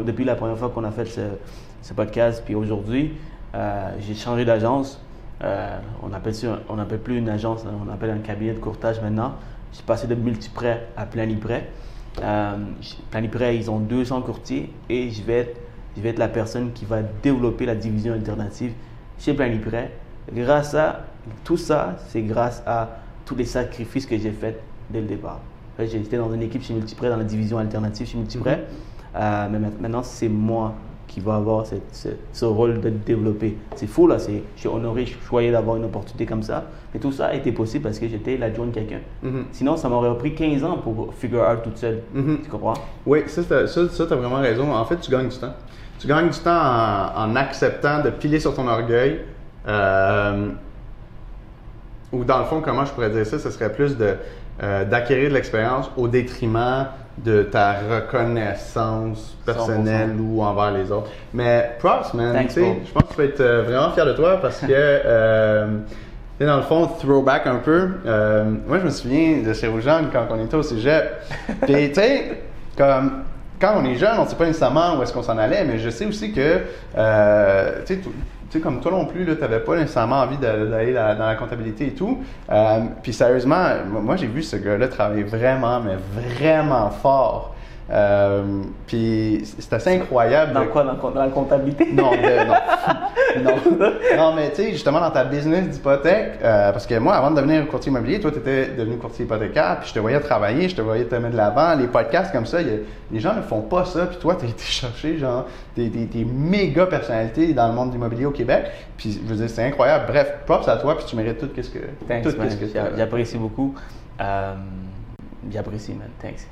depuis la première fois qu'on a fait ce, podcast, puis aujourd'hui, euh, j'ai changé d'agence. Euh, on appelle ça- on appelle plus une agence, on appelle un cabinet de courtage maintenant. J'ai passé de multiprêt à planiprêt. Euh, planiprêt, ils ont 200 courtiers et je vais être, je vais être la personne qui va développer la division alternative chez Planiprêt. Grâce à tout ça, c'est grâce à tous les sacrifices que j'ai faits dès le départ. J'étais dans une équipe chez Multiprêt, dans la division alternative chez Multiprêt. Euh, mais ma- maintenant, c'est moi qui va avoir cette- ce, ce rôle de développer. C'est fou là, je suis honoré, je suis choyé d'avoir une opportunité comme ça. Mais tout ça a été possible parce que j'étais l'adjoint de quelqu'un. Mhm. Sinon, ça m'aurait pris 15 ans pour figure out toute seule. Mhm. Tu comprends? Oui, ça, tu as vraiment raison. En fait, tu gagnes du temps. tu gagnes du temps en, en acceptant de piler sur ton orgueil. Euh, ou dans le fond, comment je pourrais dire ça, ce serait plus de euh, d'acquérir de l'expérience au détriment de ta reconnaissance personnelle 100%. ou envers les autres. Mais props, man. Je pense que tu peux être euh, vraiment fier de toi parce que, euh, dans le fond, throwback un peu. euh, moi, je me souviens de chez quand on était au cégep. Puis, tu sais, comme quand on est jeune, on ne sait pas nécessairement où est-ce qu'on s'en allait, mais je sais aussi que, euh, tu sais, tout- tu sais, comme toi non plus, tu n'avais pas nécessairement envie d'aller dans la comptabilité et tout. Euh, puis sérieusement, moi, j'ai vu ce gars-là travailler vraiment, mais vraiment fort. Euh, puis c'est assez incroyable. Dans de- quoi? Dans, dans la comptabilité? Non, de- non. non. Non, mais tu sais, justement, dans ta business d'hypothèque, euh, parce que moi, avant de devenir courtier immobilier, toi, tu étais devenu courtier hypothécaire, puis je te voyais travailler, je te voyais te mettre de l'avant. Les podcasts comme ça, a- les gens ne font pas ça, puis toi, tu as été chercher, genre, des, des, des méga personnalités dans le monde de l'immobilier au Québec. Puis, je veux dire, c'est incroyable. Bref, props à toi, puis tu mérites tout ce que. Thanks, tout man. ce que J'a- J'apprécie beaucoup. Euh, J'apprécie, man. Thanks.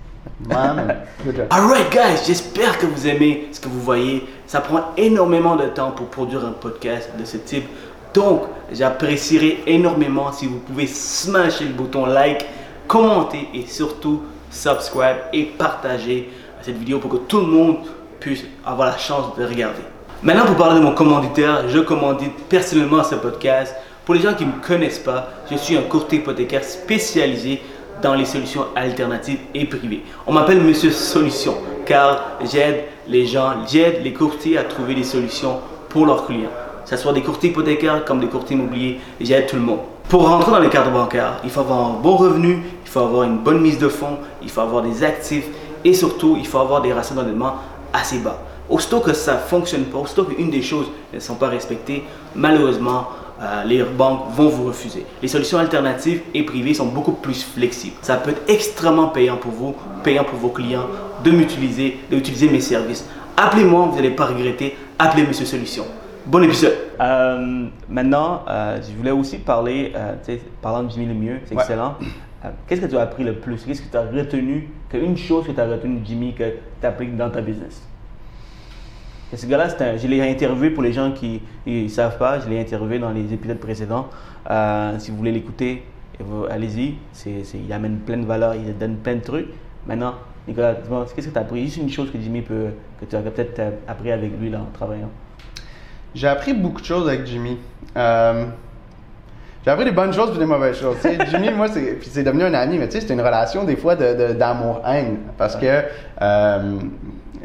Alright guys, j'espère que vous aimez ce que vous voyez. Ça prend énormément de temps pour produire un podcast de ce type. Donc, j'apprécierais énormément si vous pouvez smasher le bouton like, commenter et surtout subscribe et partager cette vidéo pour que tout le monde puisse avoir la chance de regarder. Maintenant, pour parler de mon commanditaire, je commandite personnellement ce podcast. Pour les gens qui ne me connaissent pas, je suis un courtier hypothécaire spécialisé dans les solutions alternatives et privées. On m'appelle Monsieur Solution car j'aide les gens, j'aide les courtiers à trouver des solutions pour leurs clients. Que ce soit des courtiers hypothécaires comme des courtiers immobiliers, j'aide tout le monde. Pour rentrer dans les cadres bancaires, il faut avoir un bon revenu, il faut avoir une bonne mise de fonds, il faut avoir des actifs et surtout, il faut avoir des ratios d'endettement assez bas. Aussitôt que ça ne fonctionne pas, aussitôt qu'une des choses ne sont pas respectées, malheureusement, euh, les banques vont vous refuser. Les solutions alternatives et privées sont beaucoup plus flexibles. Ça peut être extrêmement payant pour vous, payant pour vos clients de m'utiliser, d'utiliser mes services. Appelez-moi, vous n'allez pas regretter. Appelez Monsieur Solution. Bon épisode. Euh, maintenant, euh, je voulais aussi parler, parlant de Jimmy le mieux, c'est Ouais. excellent. Qu'est-ce que tu as appris le plus? Qu'est-ce que tu as retenu? Que Une chose que tu as retenue de Jimmy que tu appliques dans ta business? Et ce gars-là, un- je l'ai interviewé pour les gens qui ne savent pas, je l'ai interviewé dans les épisodes précédents. Euh, si vous voulez l'écouter, vous- allez-y. Il amène plein de valeurs, il donne plein de trucs. Maintenant, Nicolas, dis-moi, qu'est-ce que tu as appris? Juste une chose que Jimmy peut, que tu as peut-être euh, appris avec lui là, en travaillant. J'ai appris beaucoup de choses avec Jimmy. Euh, j'ai appris des bonnes choses et des mauvaises choses. Jimmy, moi, c'est, puis devenu un ami, mais tu sais, c'est une relation des fois de, de- d'amour-haine. Parce que euh,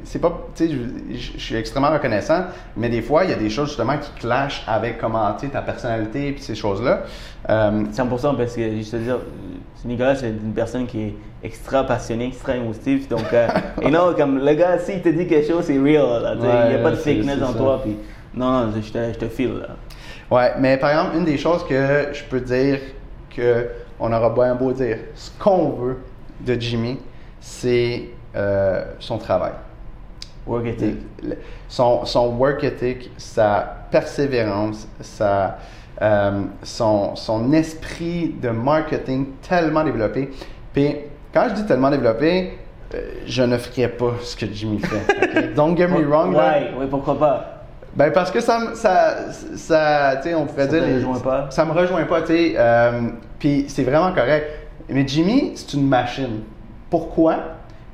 c'est pas. Tu sais, je, je- je suis extrêmement reconnaissant, mais des fois, il y a des choses justement qui clashent avec comment, tu sais, ta personnalité et ces choses-là. Euh, 100% parce que, juste te dire, ce Nicolas, c'est une personne qui est extra passionnée, extra émotive. Donc, euh, et non, comme le gars, s'il te dit quelque chose, c'est real. là, il n'y a pas de fakeness en ça. toi. Puis, non, non, je te, je te file. Là. Ouais, mais par exemple, une des choses que je peux dire que on aura bien beau dire ce qu'on veut de Jimmy, c'est euh, son travail. Work ethic. Son, son work ethic, sa persévérance, sa, euh, son, son esprit de marketing tellement développé. Puis, quand je dis tellement développé, euh, je ne ferais pas ce que Jimmy fait. Don't get me wrong. Ouais, ouais, pourquoi pas? Ben parce que ça, me- ça, ça tu sais, on pourrait Ça dire. te les- rejoint pas? Ça me rejoint pas, tu sais. euh, Puis c'est vraiment correct. Mais Jimmy, c'est une machine. Pourquoi?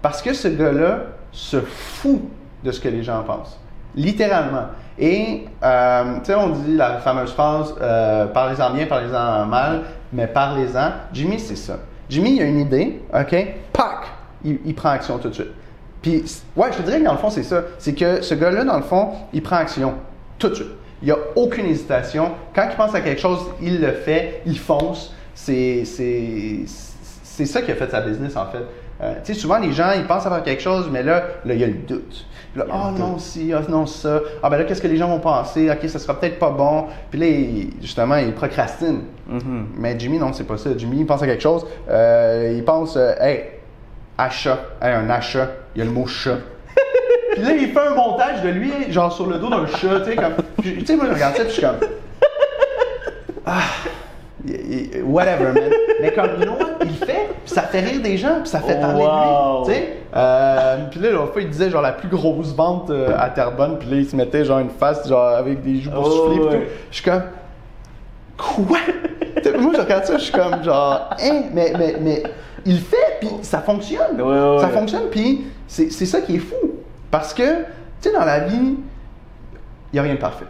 Parce que ce gars-là se fout de ce que les gens pensent. Littéralement. Et, euh, tu sais, on dit la fameuse phrase euh, parlez-en bien, parlez-en mal, mais parlez-en. Jimmy, c'est ça. Jimmy, il a une idée, OK? Pac! Il, prend action tout de suite. Puis, ouais, je te dirais que dans le fond, c'est ça. C'est que ce gars-là, dans le fond, il prend action tout de suite. Il n'y a aucune hésitation. Quand il pense à quelque chose, il le fait, il fonce. C'est ça qui a fait sa business, en fait. Euh, tu sais, souvent, les gens, ils pensent à faire quelque chose, mais là, là, il y a le doute. Puis là, ah le non, si, ah non, ça. Ah ben là, qu'est-ce que les gens vont penser? Ok, ça sera peut-être pas bon. Puis là, il- justement, il procrastine. Mhm. Mais Jimmy, non, c'est pas ça. Jimmy, il pense à quelque chose. euh, il pense, euh, hey, achat. Hey, un achat. Il y a le mot chat. puis là, il fait un montage de lui, genre sur le dos d'un chat, tu sais, comme. Tu sais, moi, je regarde ça, puis je suis comme. Ah. Whatever, man. Mais comme, you know what? Il fait, puis ça fait rire des gens, puis ça fait Oh, parler wow. de lui. Tu sais? Euh, puis là, l'autre fois, il disait genre la plus grosse vente euh, à Terrebonne, puis là, il se mettait genre une face genre avec des joues Oh, boursouflées, puis ouais. tout. Je suis comme, quoi? Moi, je regarde ça, je suis comme genre, hein, mais, mais, mais il fait, puis ça fonctionne. Ouais, ouais, Ça fonctionne, puis c'est c'est ça qui est fou. Parce que, tu sais, dans la vie, il n'y a rien de parfait.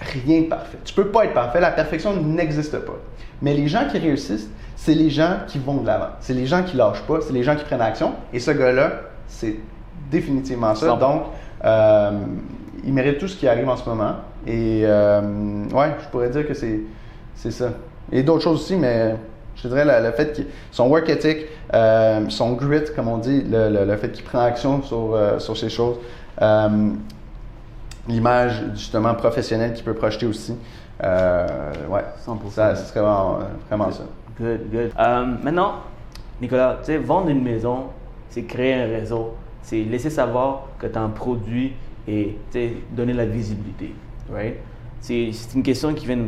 Rien de parfait. Tu peux pas être parfait, la perfection n'existe pas. Mais les gens qui réussissent, c'est les gens qui vont de l'avant. C'est les gens qui lâchent pas, c'est les gens qui prennent action. Et ce gars-là, c'est définitivement ça. 100%. Donc, euh, il mérite tout ce qui arrive en ce moment. Et euh, ouais, je pourrais dire que c'est c'est ça. Et d'autres choses aussi, mais je te dirais le, le fait que son work ethic, euh, son grit, comme on dit, le, le- le fait qu'il prend action sur, euh, sur ces choses, l'image justement professionnelle qu'il peut projeter aussi. Euh, ouais, 100%. ça, ce serait vraiment, vraiment ça. Good, good. Euh, maintenant, Nicolas, tu sais, vendre une maison, c'est créer un réseau, c'est laisser savoir que tu as un produit et tu sais, donner la visibilité, right? C'est une question qui vient,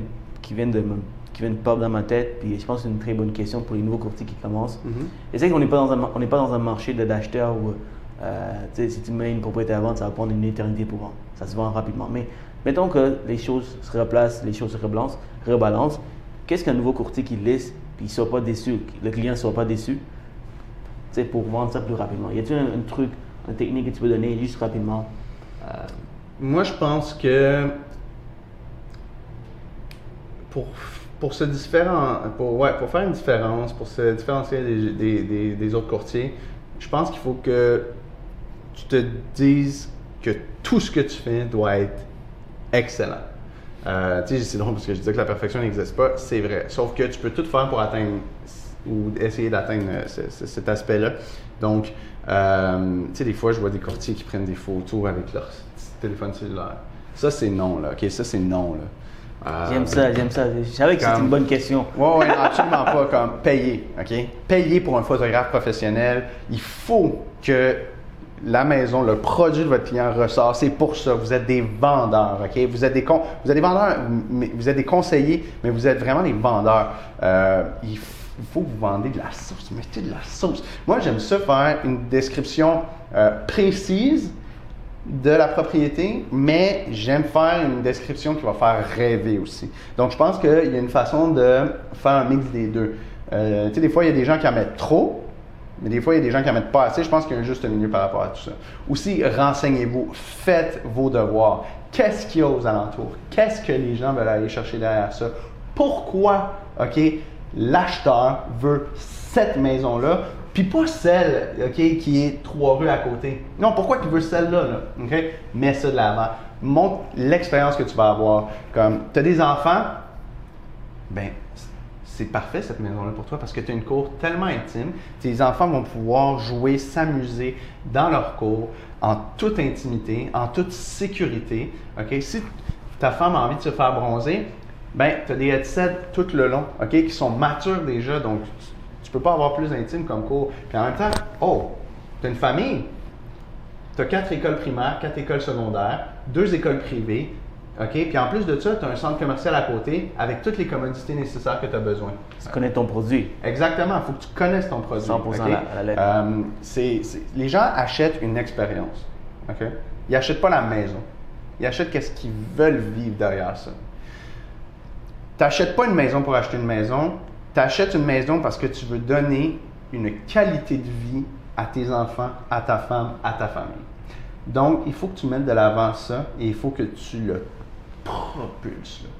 qui vient de me- qui vient de pop dans ma tête, puis je pense que c'est une très bonne question pour les nouveaux courtiers qui commencent. Et c'est qu'on n'est pas dans un, on n'est pas dans un marché d'acheteurs où, euh, si tu mets une propriété à vendre, ça va prendre une éternité pour vendre. Ça se vend rapidement. Mais mettons que les choses se replacent, les choses se rebalancent. Qu'est-ce qu'un nouveau courtier qui lisse, puis il ne soit pas déçu, le client ne soit pas déçu, sais, pour vendre ça plus rapidement? Y a-t-il un, truc, une technique que tu peux donner juste rapidement? Euh, Moi, je pense que pour, pour se ouais, pour faire une différence, pour se différencier des- des autres courtiers, je pense qu'il faut que tu te dises que tout ce que tu fais doit être excellent. Euh, tu sais, c'est drôle parce que je disais que la perfection n'existe pas, c'est vrai. Sauf que tu peux tout faire pour atteindre ou essayer d'atteindre euh, ce- ce- cet aspect-là. Donc, euh, tu sais, des fois, je vois des courtiers qui prennent des photos avec leur téléphone cellulaire. Ça, c'est non, là. OK, ça, c'est non, là. Euh, J'aime ça, j'aime ça. Je savais que c'était une bonne question. Ouais, ouais, absolument pas. Comme payer, OK? Payer pour un photographe professionnel. Il faut que la maison, le produit de votre client ressort. C'est pour ça. Vous êtes des vendeurs, OK? Vous êtes des, vendeurs, vous êtes des conseillers, mais vous êtes vraiment des vendeurs. Euh, il faut que vous vendez de la sauce. Mettez de la sauce. Moi, j'aime ça faire une description euh, précise de la propriété, mais j'aime faire une description qui va faire rêver aussi. Donc, je pense qu'il y a une façon de faire un mix des deux. Euh, tu sais, des fois, il y a des gens qui en mettent trop, mais des fois, il y a des gens qui en mettent pas assez. Je pense qu'il y a un juste milieu par rapport à tout ça. Aussi, renseignez-vous, faites vos devoirs. Qu'est-ce qu'il y a aux alentours? Qu'est-ce que les gens veulent aller chercher derrière ça? Pourquoi, OK, l'acheteur veut cette maison-là, puis pas celle, OK, qui est trois rues à côté? Non, pourquoi il veut celle-là, là? OK? Mets ça de l'avant. Montre l'expérience que tu vas avoir. Comme, tu as des enfants, ben, c'est parfait cette maison-là pour toi parce que tu as une cour tellement intime. Tes enfants vont pouvoir jouer, s'amuser dans leur cour en toute intimité, en toute sécurité. OK? Si ta femme a envie de se faire bronzer, ben, tu as des headsets tout le long, OK, qui sont matures déjà, donc tu, tu peux pas avoir plus intime comme cours. Puis en même temps, oh, tu as une famille, tu as quatre écoles primaires, quatre écoles secondaires, deux écoles privées. OK? Puis en plus de ça, tu as un centre commercial à côté avec toutes les commodités nécessaires que tu as besoin. Tu connais ton produit. Exactement. Il faut que tu connaisses ton produit. 100% OK? à la- la lettre. Euh, les gens achètent une expérience. OK? Ils n'achètent pas la maison. Ils achètent qu'est-ce qu'ils veulent vivre derrière ça. Tu n'achètes pas une maison pour acheter une maison. Tu achètes une maison parce que tu veux donner une qualité de vie à tes enfants, à ta femme, à ta famille. Donc, il faut que tu mettes de l'avant ça et il faut que tu le propulses. là.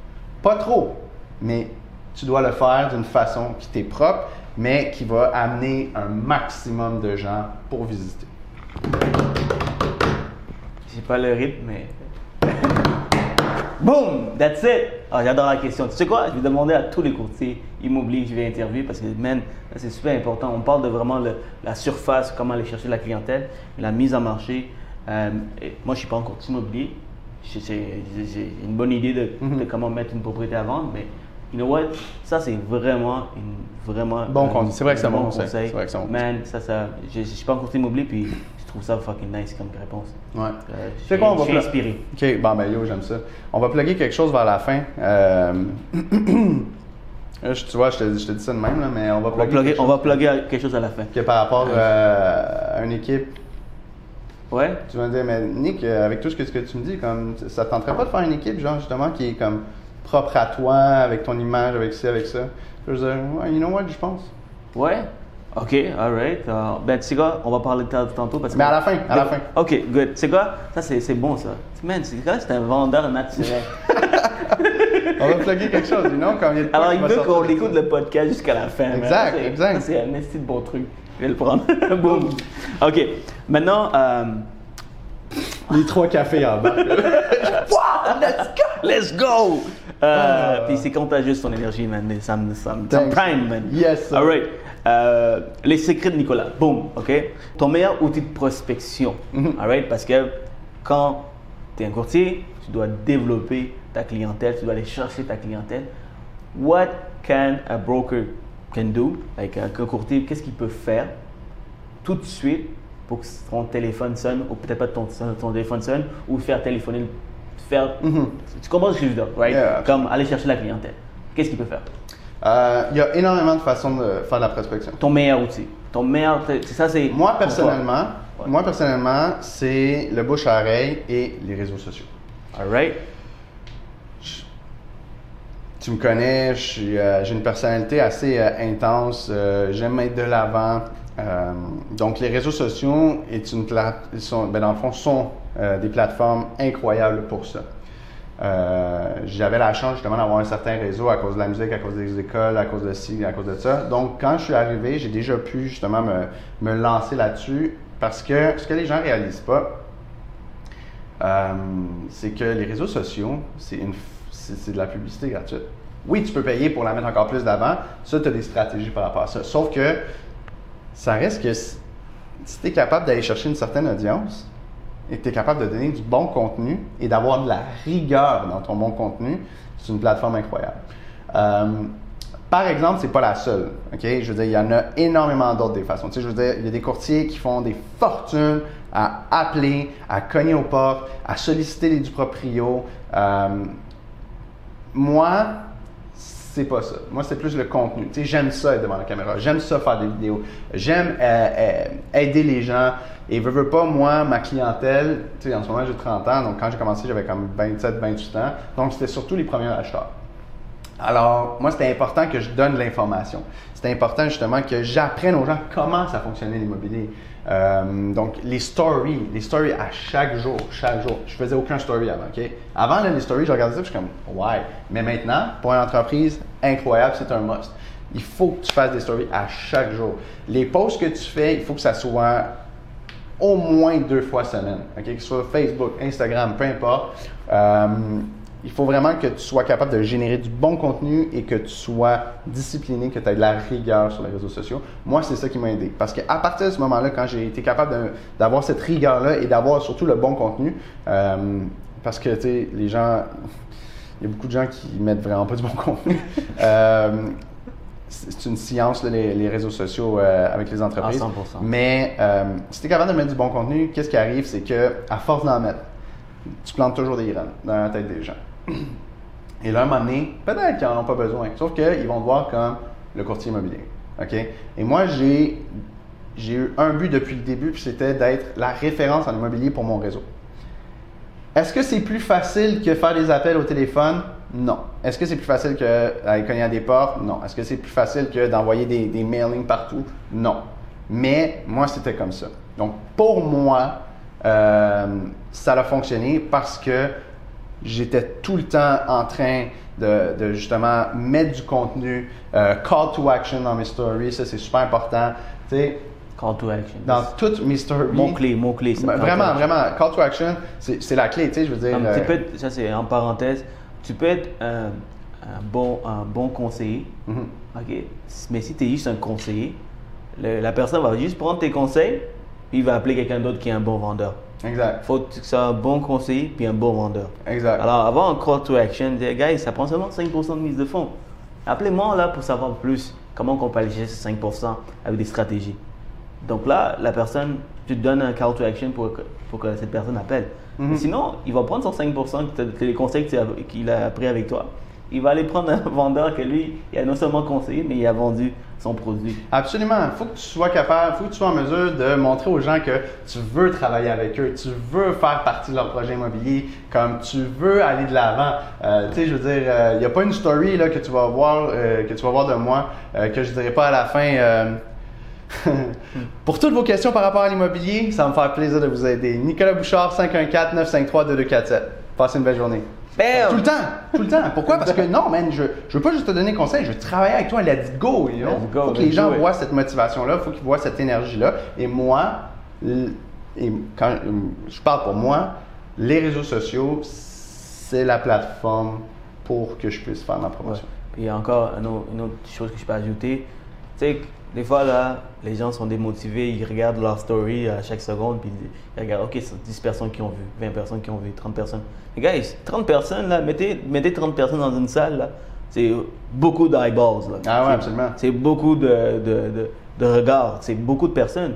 Pas trop, mais tu dois le faire d'une façon qui t'est propre, mais qui va amener un maximum de gens pour visiter. J'ai pas le rythme, mais. Boom! That's it! Ah, J'adore la question. Tu sais quoi? Je vais demander à tous les courtiers immobiliers que je vais interviewer parce que, man, c'est super important. On parle de vraiment la surface, comment aller chercher la clientèle, la mise en marché. Euh, moi, je suis pas un courtier immobilier. J'ai une bonne idée de, de comment mettre une propriété à vendre, mais you know what? Ça, c'est vraiment, une, vraiment. Bon conseil. C'est vrai que c'est bon conseil. C'est vrai que bon Man, ça, ça. Je je suis pas un courtier immobilier, puis je trouve ça fucking nice comme réponse. Ouais. Euh, C'est quoi, on va inspiré. OK, bon, ben yo, j'aime ça. On va plugger quelque chose vers la fin. Euh, je- tu vois, je te, je te dis ça de même, là, mais on va On va plugger plugger, quelque on chose va plugger quelque chose à la fin. que par rapport euh, à une équipe. Ouais? Tu vas me dire, mais Nick, euh, avec tout ce que, ce que tu me dis, comme, ça te tenterait pas de faire une équipe, genre, justement, qui est comme propre à toi, avec ton image, avec ci, avec ça? Je veux dire, ouais, you know what, je pense. Ouais? Ok, alright. Euh, ben, tu sais quoi, on va parler de ça tantôt parce que. Mais à la fin, à la fin. Ok, good. Tu sais quoi, ça c'est bon ça. Man, c'est quoi, c'est un vendeur naturel. On va plugger quelque chose, you know, quand il y a de Alors il veut qu'on écoute le podcast jusqu'à la fin. man. Exact, c'est- exact. C'est un esti de bon truc. Je vais le prendre. Boum. Ok, maintenant. euh, Les trois cafés en bas. Wow, let's go! Let's go! Euh, Ah. Puis c'est contagieux son énergie, man. Ça me, ça me, ça me Thanks. prime, man. Yes, sir. Alright. Euh, les secrets de Nicolas. Boom, ok? Ton meilleur outil de prospection. Mhm. Alright? Parce que quand tu es un courtier, tu dois développer ta clientèle, tu dois aller chercher ta clientèle. What can a broker can do? Like un courtier, qu'est-ce qu'il peut faire tout de suite pour que ton téléphone sonne, ou peut-être pas ton, ton téléphone sonne, ou faire téléphoner, faire. Tu comprends ce que je veux dire, right? Yeah. Comme aller chercher la clientèle. Qu'est-ce qu'il peut faire? Euh, Il y a énormément de façons de faire de la prospection. Ton meilleur outil. Ton meilleur. Ça, c'est. Moi, personnellement, Ouais. moi, personnellement, c'est le bouche à oreille et les réseaux sociaux. toi. Alright? Tu me connais, euh, j'ai une personnalité assez euh, intense. euh, j'aime être de l'avant. Donc, les réseaux sociaux est une sont, ben, dans le fond, sont des plateformes incroyables pour ça. J'avais la chance justement d'avoir un certain réseau à cause de la musique, à cause des écoles, à cause de ci, à cause de ça. Donc, quand je suis arrivé, j'ai déjà pu justement me, me lancer là-dessus parce que ce que les gens réalisent pas, c'est que les réseaux sociaux, c'est une c'est de la publicité gratuite. Oui, tu peux payer pour la mettre encore plus d'avant. Ça, tu as des stratégies par rapport à ça. Sauf que ça reste que si, tu es capable d'aller chercher une certaine audience et que tu es capable de donner du bon contenu et d'avoir de la rigueur dans ton bon contenu, c'est une plateforme incroyable. Euh, par exemple, c'est pas la seule. Je veux dire, il y en a énormément d'autres des façons. Tu sais, je veux dire, il y a des courtiers qui font des fortunes à appeler, à cogner aux portes, à solliciter les du. Euh, moi, c'est pas ça. Moi, c'est plus le contenu. Tu sais, j'aime ça être devant la caméra. J'aime ça faire des vidéos. J'aime euh, euh, aider les gens. Et veux, veux pas, moi, ma clientèle, tu sais, en ce moment, j'ai 30 ans. Donc, quand j'ai commencé, j'avais comme 27, 28 ans. Donc, c'était surtout les premiers acheteurs. Alors, moi, c'était important que je donne l'information. C'était important justement que j'apprenne aux gens comment ça fonctionnait l'immobilier. Euh, donc, les stories, les stories à chaque jour, chaque jour. Je faisais aucun story avant, OK? Avant, les stories, je regardais ça, je suis comme, ouais. Mais maintenant, pour une entreprise, incroyable, c'est un must. Il faut que tu fasses des stories à chaque jour. Les posts que tu fais, il faut que ça soit au moins deux fois semaine, ok? Que ce soit Facebook, Instagram, peu importe. Euh, il faut vraiment que tu sois capable de générer du bon contenu et que tu sois discipliné, que tu aies de la rigueur sur les réseaux sociaux. Moi, c'est ça qui m'a aidé. Parce qu'à partir de ce moment-là, quand j'ai été capable d'avoir cette rigueur-là et d'avoir surtout le bon contenu, euh, parce que, tu sais, les gens, il y a beaucoup de gens qui mettent vraiment pas du bon contenu. Euh, c'est une science, là, les, les réseaux sociaux euh, avec les entreprises. À 100%. Mais si tu es capable de mettre du bon contenu, qu'est-ce qui arrive? C'est que à force d'en mettre, tu plantes toujours des graines dans la tête des gens. Et là, un moment donné, peut-être qu'ils n'en ont pas besoin. Sauf qu'ils vont te voir comme le courtier immobilier. OK? Et moi, j'ai, j'ai eu un but depuis le début, puis c'était d'être la référence en immobilier pour mon réseau. Est-ce que c'est plus facile que faire des appels au téléphone? Non. Est-ce que c'est plus facile que d'aller cogner à des portes? Non. Est-ce que c'est plus facile que d'envoyer des, des mailings partout? Non. Mais moi, c'était comme ça. Donc, pour moi, euh, ça a fonctionné parce que j'étais tout le temps en train de, de justement mettre du contenu, euh, call to action dans mes stories, ça c'est super important. Tu sais, Call to action. dans toutes mes stories. Mon clé, mon clé. Vraiment, vraiment, call to action, c'est la clé, tu sais, je veux dire. Comme euh, tu peux être- ça c'est en parenthèse, tu peux être un, un bon, un bon conseiller, mhm. ok? Mais si tu es juste un conseiller, le- la personne va juste prendre tes conseils, puis il va appeler quelqu'un d'autre qui est un bon vendeur. Exact, faut que tu sois un bon conseiller puis un bon vendeur. exact. Alors, avoir un call to action, dire, guys, ça prend seulement 5% de mise de fonds. Appelez-moi là pour savoir plus comment on peut aller chercher ces 5% avec des stratégies? Donc là, la personne, tu te donnes un call to action pour que, pour que cette personne appelle. Mhm. Mais Sinon, il va prendre son 5%, que t'as- que les conseils que tu as- qu'il a appris avec toi, il va aller prendre un vendeur que lui, il a non seulement conseillé, mais il a vendu son produit. Absolument. Il faut que tu sois capable, il faut que tu sois en mesure de montrer aux gens que tu veux travailler avec eux, tu veux faire partie de leur projet immobilier, comme tu veux aller de l'avant. Euh, tu sais, je veux dire, euh, il n'y a pas une story là, que, tu vas voir, euh, que tu vas voir de moi que je ne dirai pas à la fin. Pour toutes vos questions par rapport à l'immobilier, ça va me faire plaisir de vous aider. Nicolas Bouchard, 514-953-2247. Passez une belle journée. Tout le temps, tout le temps. Pourquoi? Parce que non, man, je, je veux pas juste te donner conseil, je veux travailler avec toi, let's go. Il faut que les gens voient cette motivation-là, il faut qu'ils voient cette énergie-là. Et moi, et quand je parle pour moi, les réseaux sociaux, c'est la plateforme pour que je puisse faire ma promotion. Et encore une autre, chose que je peux ajouter, tu sais, des fois, là, les gens sont démotivés, ils regardent leur story à chaque seconde, puis ils regardent, OK, c'est 10 personnes qui ont vu, 20 personnes qui ont vu, 30 personnes. Les gars, 30 personnes, là, mettez, mettez 30 personnes dans une salle, là, c'est beaucoup d'eyeballs. Là. Ah ouais, absolument. C'est beaucoup de, de, de, regards, c'est beaucoup de personnes.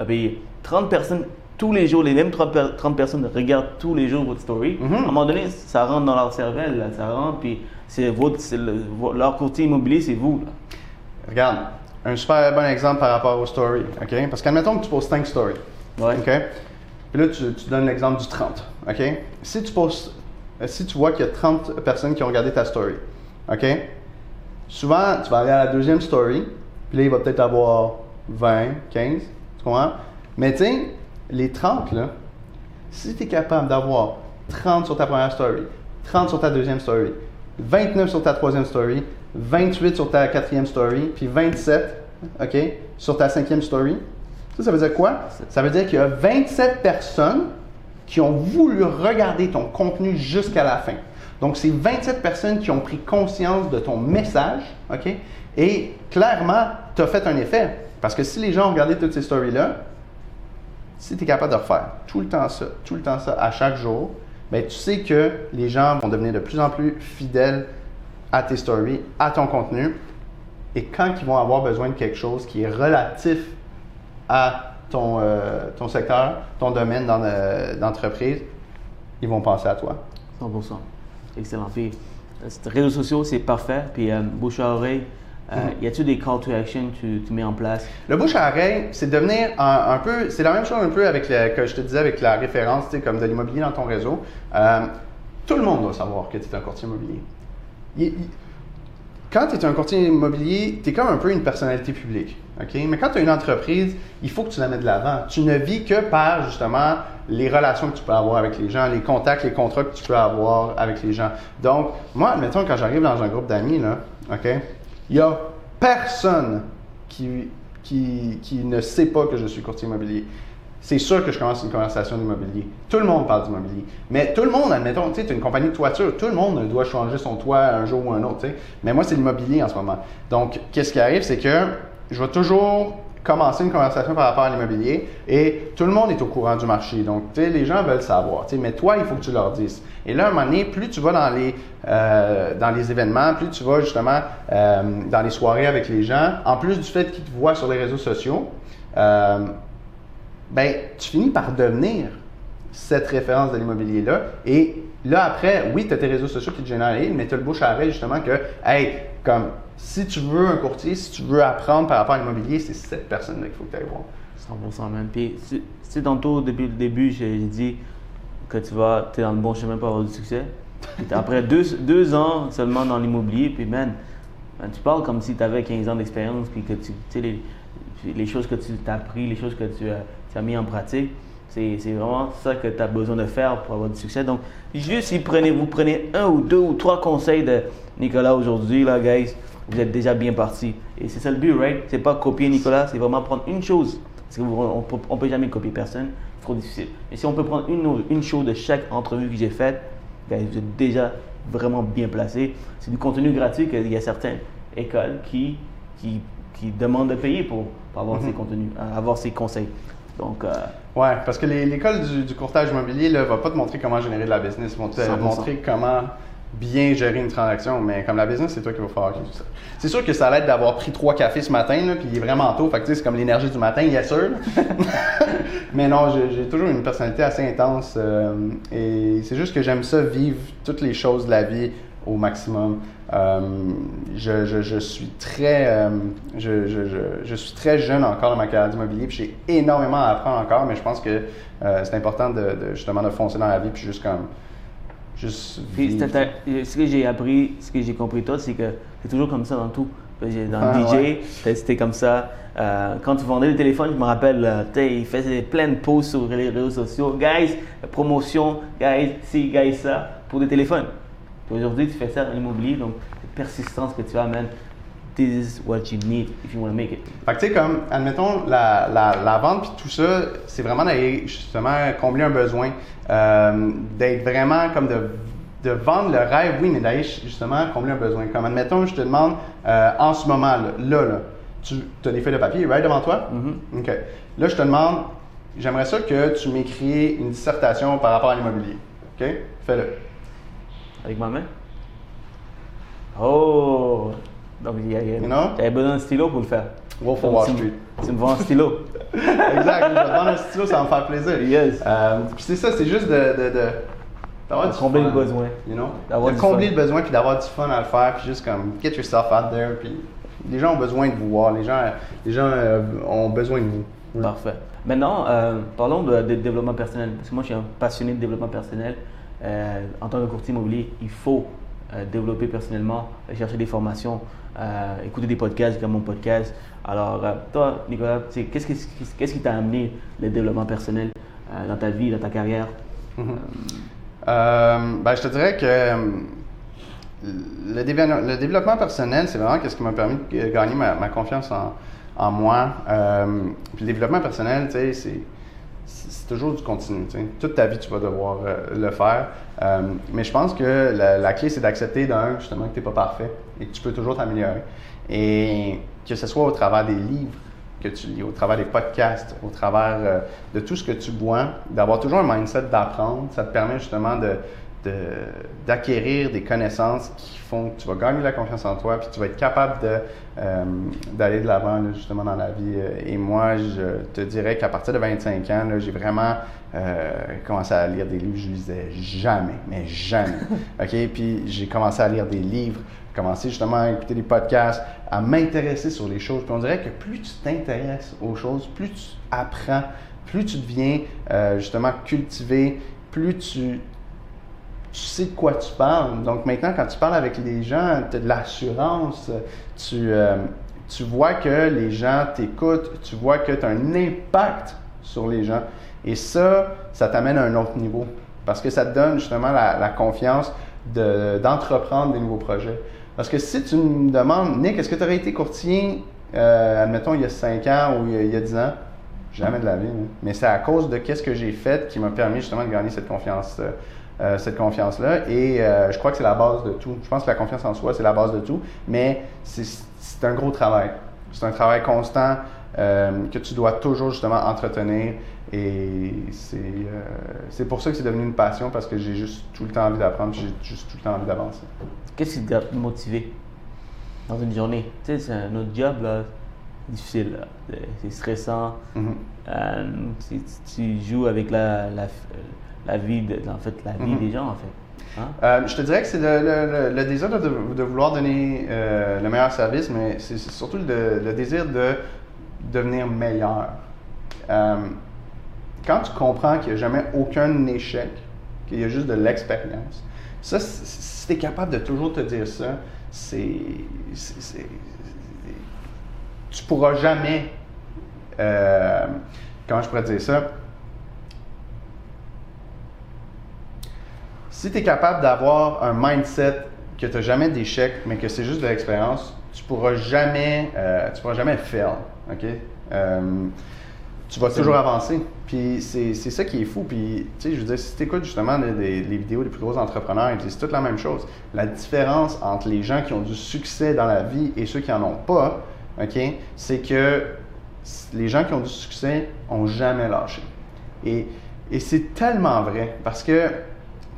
Et puis, 30 personnes tous les jours, les mêmes 30, 30 personnes regardent tous les jours votre story. Mm-hmm. À un moment donné, ça rentre dans leur cervelle, là, ça rentre, puis c'est votre, leur courtier immobilier, c'est vous. Là. Regarde, un super bon exemple par rapport aux stories. OK? Parce qu'admettons que tu poses 5 stories. Ouais. Puis là, tu, tu donnes l'exemple du 30. OK? Si tu poses, euh, si tu vois qu'il y a 30 personnes qui ont regardé ta story, OK? Souvent, tu vas aller à la deuxième story, puis là, il va peut-être avoir 20, 15, tu comprends? Mais tu sais, les 30, là, si tu es capable d'avoir 30 sur ta première story, 30 sur ta deuxième story, 29 sur ta troisième story, 28 sur ta quatrième story, puis 27, OK, sur ta cinquième story. Ça, ça veut dire quoi? Ça veut dire qu'il y a 27 personnes qui ont voulu regarder ton contenu jusqu'à la fin. Donc, c'est 27 personnes qui ont pris conscience de ton message, OK? Et clairement, tu as fait un effet. Parce que si les gens ont regardé toutes ces stories-là, si tu es capable de refaire tout le temps ça, tout le temps ça, à chaque jour, bien, tu sais que les gens vont devenir de plus en plus fidèles à tes stories, à ton contenu. Et quand ils vont avoir besoin de quelque chose qui est relatif à ton, euh, ton secteur, ton domaine d'entreprise, ils vont penser à toi. 100%. Excellent. Puis, les réseaux sociaux, c'est parfait. Puis, euh, bouche à oreille, euh, mm-hmm. y a-t-il des call to action que tu, mets en place? Le bouche à oreille, c'est devenir un, peu, c'est la même chose un peu avec le, que je te disais avec la référence, comme de l'immobilier dans ton réseau. tout le monde doit savoir que tu es un courtier immobilier quand tu es un courtier immobilier, tu es comme un peu une personnalité publique. Mais quand tu as une entreprise, il faut que tu la mettes de l'avant. Tu ne vis que par justement les relations que tu peux avoir avec les gens, les contacts, les contrats que tu peux avoir avec les gens. Donc, moi, admettons, quand j'arrive dans un groupe d'amis, il n'y a personne qui, qui, qui ne sait pas que je suis courtier immobilier c'est sûr que je commence une conversation d'immobilier. Tout le monde parle d'immobilier. Mais tout le monde, admettons, tu sais, une compagnie de toiture, tout le monde doit changer son toit un jour ou un autre. Mais moi, c'est l'immobilier en ce moment. Donc, qu'est-ce qui arrive, c'est que je vais toujours commencer une conversation par rapport à l'immobilier et tout le monde est au courant du marché. Donc, tu sais, les gens veulent savoir, mais toi, il faut que tu leur dises. Et là, à un moment donné, plus tu vas dans les, euh, dans les événements, plus tu vas justement euh, dans les soirées avec les gens, en plus du fait qu'ils te voient sur les réseaux sociaux, euh, ben, tu finis par devenir cette référence de l'immobilier-là. Et là, après, oui, tu as tes réseaux sociaux qui te génèrent, mais tu as le bouche à justement que, hey, comme si tu veux un courtier, si tu veux apprendre par rapport à l'immobilier, c'est cette personne-là qu'il faut que tu ailles voir. 100% même. Puis, tu sais, tantôt, depuis le début, j'ai dit que tu vas, es dans le bon chemin pour avoir du succès. après deux, deux, ans seulement dans l'immobilier, puis man, tu parles comme si tu avais 15 ans d'expérience, puis que tu sais, les, les choses que tu as appris, les choses que tu as mis en pratique. C'est vraiment ça que tu as besoin de faire pour avoir du succès. Donc, juste si prenez, vous prenez un ou deux ou trois conseils de Nicolas aujourd'hui, là, guys, vous êtes déjà bien parti. Et c'est ça le but, right? C'est pas copier Nicolas, c'est vraiment prendre une chose. Parce qu'on ne peut jamais copier personne, c'est trop difficile. Mais si on peut prendre une, une chose de chaque entrevue que j'ai faite, guys, vous êtes déjà vraiment bien placé. C'est du contenu gratuit qu'il y a certaines écoles qui, qui, qui demandent de payer pour, avoir mm-hmm. ces contenus, avoir ces conseils. Donc, euh, ouais, parce que l'école du, courtage immobilier ne va pas te montrer comment générer de la business, ils vont te montrer comment bien gérer une transaction, mais comme la business, c'est toi qui vas faire. Tout ça. C'est sûr que ça l'aide d'avoir pris trois cafés ce matin, puis il est vraiment tôt, fait que c'est comme l'énergie du matin, a sûr. mais non, j'ai toujours une personnalité assez intense, euh, et c'est juste que j'aime ça vivre toutes les choses de la vie au maximum. Euh, je, je, je, suis très, euh, je, je, je, suis très jeune encore dans ma carrière d'immobilier, puis j'ai énormément à apprendre encore, mais je pense que euh, c'est important de, de, justement de foncer dans la vie, puis juste comme, juste ce que j'ai appris, ce que j'ai compris toi, c'est que c'est toujours comme ça dans tout. Dans ah, DJ, c'était comme ça. quand tu vendais le téléphone, je me rappelle, il faisait plein de posts sur les réseaux sociaux. Guys, promotion, guys, si, guys, ça, pour des téléphones. Aujourd'hui, tu fais ça dans l'immobilier, donc la persistance que tu amènes, this is what you need if you want to make it. Fait que tu sais, comme, admettons, la, la, la vente puis tout ça, c'est vraiment d'aller justement combler un besoin, euh, d'être vraiment comme de, de vendre le rêve, oui, mais d'aller justement combler un besoin. Comme, admettons, je te demande, euh, en ce moment, là, là, là tu as des feuilles de papier, right, devant toi? Mm-hmm. OK. Là, je te demande, j'aimerais ça que tu m'écris une dissertation par rapport à l'immobilier. OK? Fais-le. Avec ma main? Oh! Donc, il y a, you know? besoin d'un stylo pour le faire. Wolf of Wall Street. Tu me vends un stylo. exact, je vais te vendre un stylo, ça va me faire plaisir. Yes. Euh, puis c'est ça, c'est juste de. de, de d'avoir du combler le besoin. You know? De combler le besoin puis d'avoir du fun à le faire, puis juste comme get yourself out there. Puis les gens ont besoin de vous voir, les gens, les gens euh, ont besoin de vous. Parfait. Maintenant, euh, parlons de, de, développement personnel. Parce que moi, je suis un passionné de développement personnel. Euh, en tant que courtier immobilier, il faut euh, développer personnellement, chercher des formations, euh, écouter des podcasts comme mon podcast. Alors, toi, Nicolas, qu'est-ce qui qu'est-ce qui t'a amené le développement personnel dans ta vie, dans ta carrière? Mm-hmm. ben, Je te dirais que le, le développement personnel, c'est vraiment ce qui m'a permis de gagner ma, ma confiance en, en moi. puis le développement personnel, tu sais, c'est c'est toujours du continu. Toute ta vie, tu vas devoir euh, le faire. Euh, mais je pense que la, clé, c'est d'accepter d'un, justement, que tu n'es pas parfait et que tu peux toujours t'améliorer. Et que ce soit au travers des livres que tu lis, au travers des podcasts, au travers euh, de tout ce que tu vois, d'avoir toujours un mindset d'apprendre, ça te permet justement de, d'acquérir des connaissances qui font que tu vas gagner la confiance en toi, puis tu vas être capable de, euh, d'aller de l'avant justement dans la vie. Et moi, je te dirais qu'à partir de 25 ans, j'ai vraiment euh, commencé à lire des livres. Je lisais jamais, mais jamais. OK? Puis j'ai commencé à lire des livres, commencé justement à écouter des podcasts, à m'intéresser sur les choses. Puis on dirait que plus tu t'intéresses aux choses, plus tu apprends, plus tu deviens euh, justement cultivé, plus tu tu sais de quoi tu parles. Donc maintenant, quand tu parles avec les gens, tu as de l'assurance, tu, euh, tu vois que les gens t'écoutent, tu vois que tu as un impact sur les gens. Et ça, ça t'amène à un autre niveau. Parce que ça te donne justement la, confiance d'entreprendre des nouveaux projets. Parce que si tu me demandes, Nick, est-ce que tu aurais été courtier, euh, admettons, il y a 5 ans ou il y a, 10 ans? Jamais de la vie. Hein. Mais c'est à cause de qu'est-ce que j'ai fait qui m'a permis justement de gagner cette confiance. Euh, euh, cette confiance-là. Et euh, je crois que c'est la base de tout. Je pense que la confiance en soi, c'est la base de tout, mais c'est un gros travail. C'est un travail constant euh, que tu dois toujours justement entretenir. Et c'est pour ça que c'est devenu une passion parce que j'ai juste tout le temps envie d'apprendre, j'ai juste tout le temps envie d'avancer. Qu'est-ce qui t'a motivé dans une journée? Tu sais, c'est un autre job, là, difficile, c'est stressant. Mm-hmm. tu, tu, joues avec la, la la vie, de, en fait, la vie mhm. des gens, en fait. Hein? Euh, je te dirais que c'est le, le, désir de, de, vouloir donner euh, le meilleur service, mais c'est surtout le, désir de devenir meilleur. Euh, quand tu comprends qu'il n'y a jamais aucun échec, qu'il y a juste de l'expérience, ça, si tu es capable de toujours te dire ça, c'est. Tu pourras jamais. comment je pourrais dire ça? Si tu es capable d'avoir un mindset que tu n'as jamais d'échec, mais que c'est juste de l'expérience, tu pourras jamais, euh, tu pourras jamais fail. OK? Euh, tu vas toujours avancer. Puis c'est ça qui est fou. Puis, tu sais, je veux dire, si tu écoutes justement les, vidéos des plus gros entrepreneurs, ils disent toute la même chose. La différence entre les gens qui ont du succès dans la vie et ceux qui n'en ont pas, OK, c'est que les gens qui ont du succès ont jamais lâché. Et, et c'est tellement vrai parce que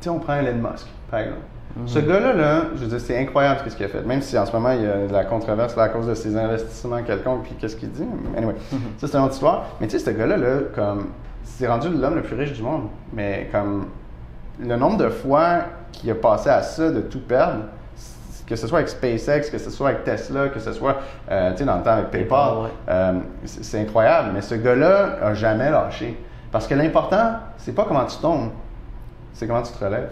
sais, on prend Elon Musk, par exemple. Mhm. Ce gars-là, là, je veux dire, c'est incroyable ce qu'il a fait. Même si en ce moment, il y a de la controverse à cause de ses investissements quelconques, puis qu'est-ce qu'il dit. Anyway, mhm. ça, c'est une autre histoire. Mais tu sais, ce gars-là, là, comme, c'est rendu l'homme le plus riche du monde. Mais comme, le nombre de fois qu'il a passé à ça, de tout perdre, que ce soit avec SpaceX, que ce soit avec Tesla, que ce soit euh, tu sais, dans le temps avec PayPal, ouais. euh, c'est c'est incroyable. Mais ce gars-là a jamais lâché. Parce que l'important, c'est pas comment tu tombes, c'est comment tu te relèves.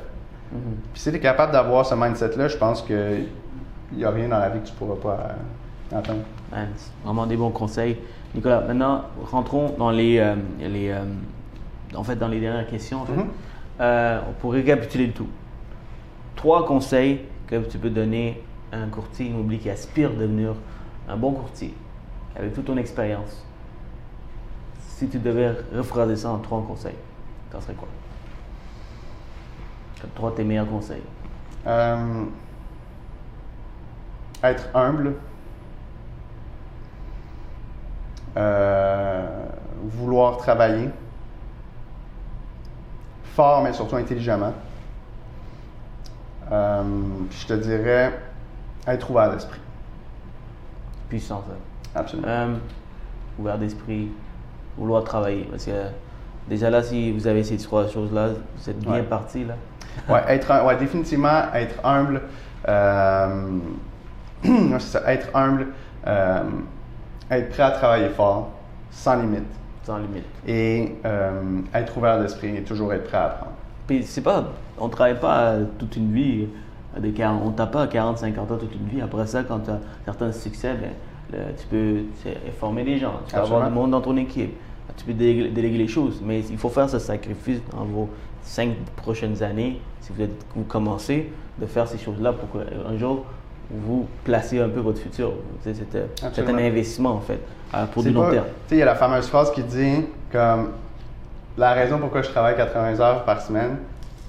Mhm. Puis si tu es capable d'avoir ce mindset-là, je pense qu'il n'y a rien dans la vie que tu pourras pas euh, atteindre. Vraiment des bons conseils. Nicolas, maintenant, rentrons dans les, euh, les, euh, en fait, dans les dernières questions. en fait. Euh, pour récapituler le tout. Trois conseils que tu peux donner à un courtier immobilier qui aspire à devenir un bon courtier, avec toute ton expérience. Si tu devais rephraser ça en trois conseils, ça serait quoi? Trois de tes meilleurs conseils. Euh, être humble. Euh, vouloir travailler. Fort, mais surtout intelligemment. Euh, puis je te dirais être ouvert d'esprit. Puissant, ça. Absolument. Euh, ouvert d'esprit, vouloir travailler. Parce que déjà là, si vous avez ces trois choses-là, vous êtes bien Ouais. parti là. Ouais, être, ouais, définitivement être humble. Euh, ça, être humble, euh, être prêt à travailler fort, sans limite, Sans limite. et euh, être ouvert d'esprit et toujours être prêt à apprendre. Puis c'est pas, on travaille pas toute une vie, de 40, on tape pas à 40, 50 ans toute une vie. Après ça, quand tu as certains succès, ben, le- tu peux tu sais, former des gens, tu peux avoir Absolument. du monde dans ton équipe, tu peux déléguer, déléguer les choses. Mais il faut faire ce sacrifice dans vos cinq prochaines années, si vous, êtes, vous commencez, de faire ces choses-là pour qu'un jour, vous placez un peu votre futur. C'est euh, c'est un investissement en fait, euh, pour du long pas- terme. Il y a la fameuse phrase qui dit comme la raison pourquoi je travaille 80 heures par semaine,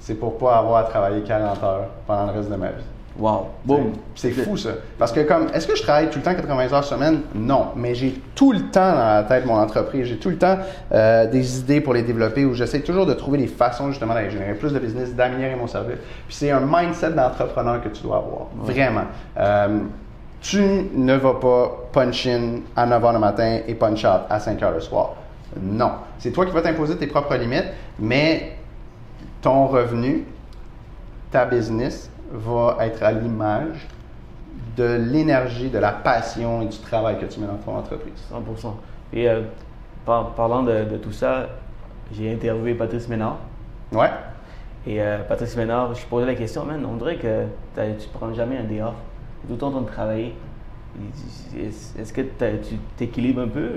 c'est pour pas avoir à travailler 40 heures pendant le reste de ma vie. Wow, boum. C'est fou ça. Parce que comme, est-ce que je travaille tout le temps 80 heures semaine? Non. Mais j'ai tout le temps dans la tête mon entreprise. J'ai tout le temps euh, des idées pour les développer où j'essaie toujours de trouver des façons justement d'aller générer plus de business, d'améliorer mon service. Puis c'est un mindset d'entrepreneur que tu dois avoir. Vraiment. Euh, tu ne vas pas punch in à 9 h le matin et punch out à 5 h le soir. Non. C'est toi qui vas t'imposer tes propres limites, mais ton revenu, ta business va être à l'image de l'énergie, de la passion et du travail que tu mets dans ton entreprise. 100%. Et euh, par- parlant de, de tout ça, j'ai interviewé Patrice Ménard. Ouais. Et euh, Patrice Ménard, je posais la question, man, on dirait que tu prends jamais un day off. Tout le temps en train de travailler. Est-ce que tu t'équilibres un peu?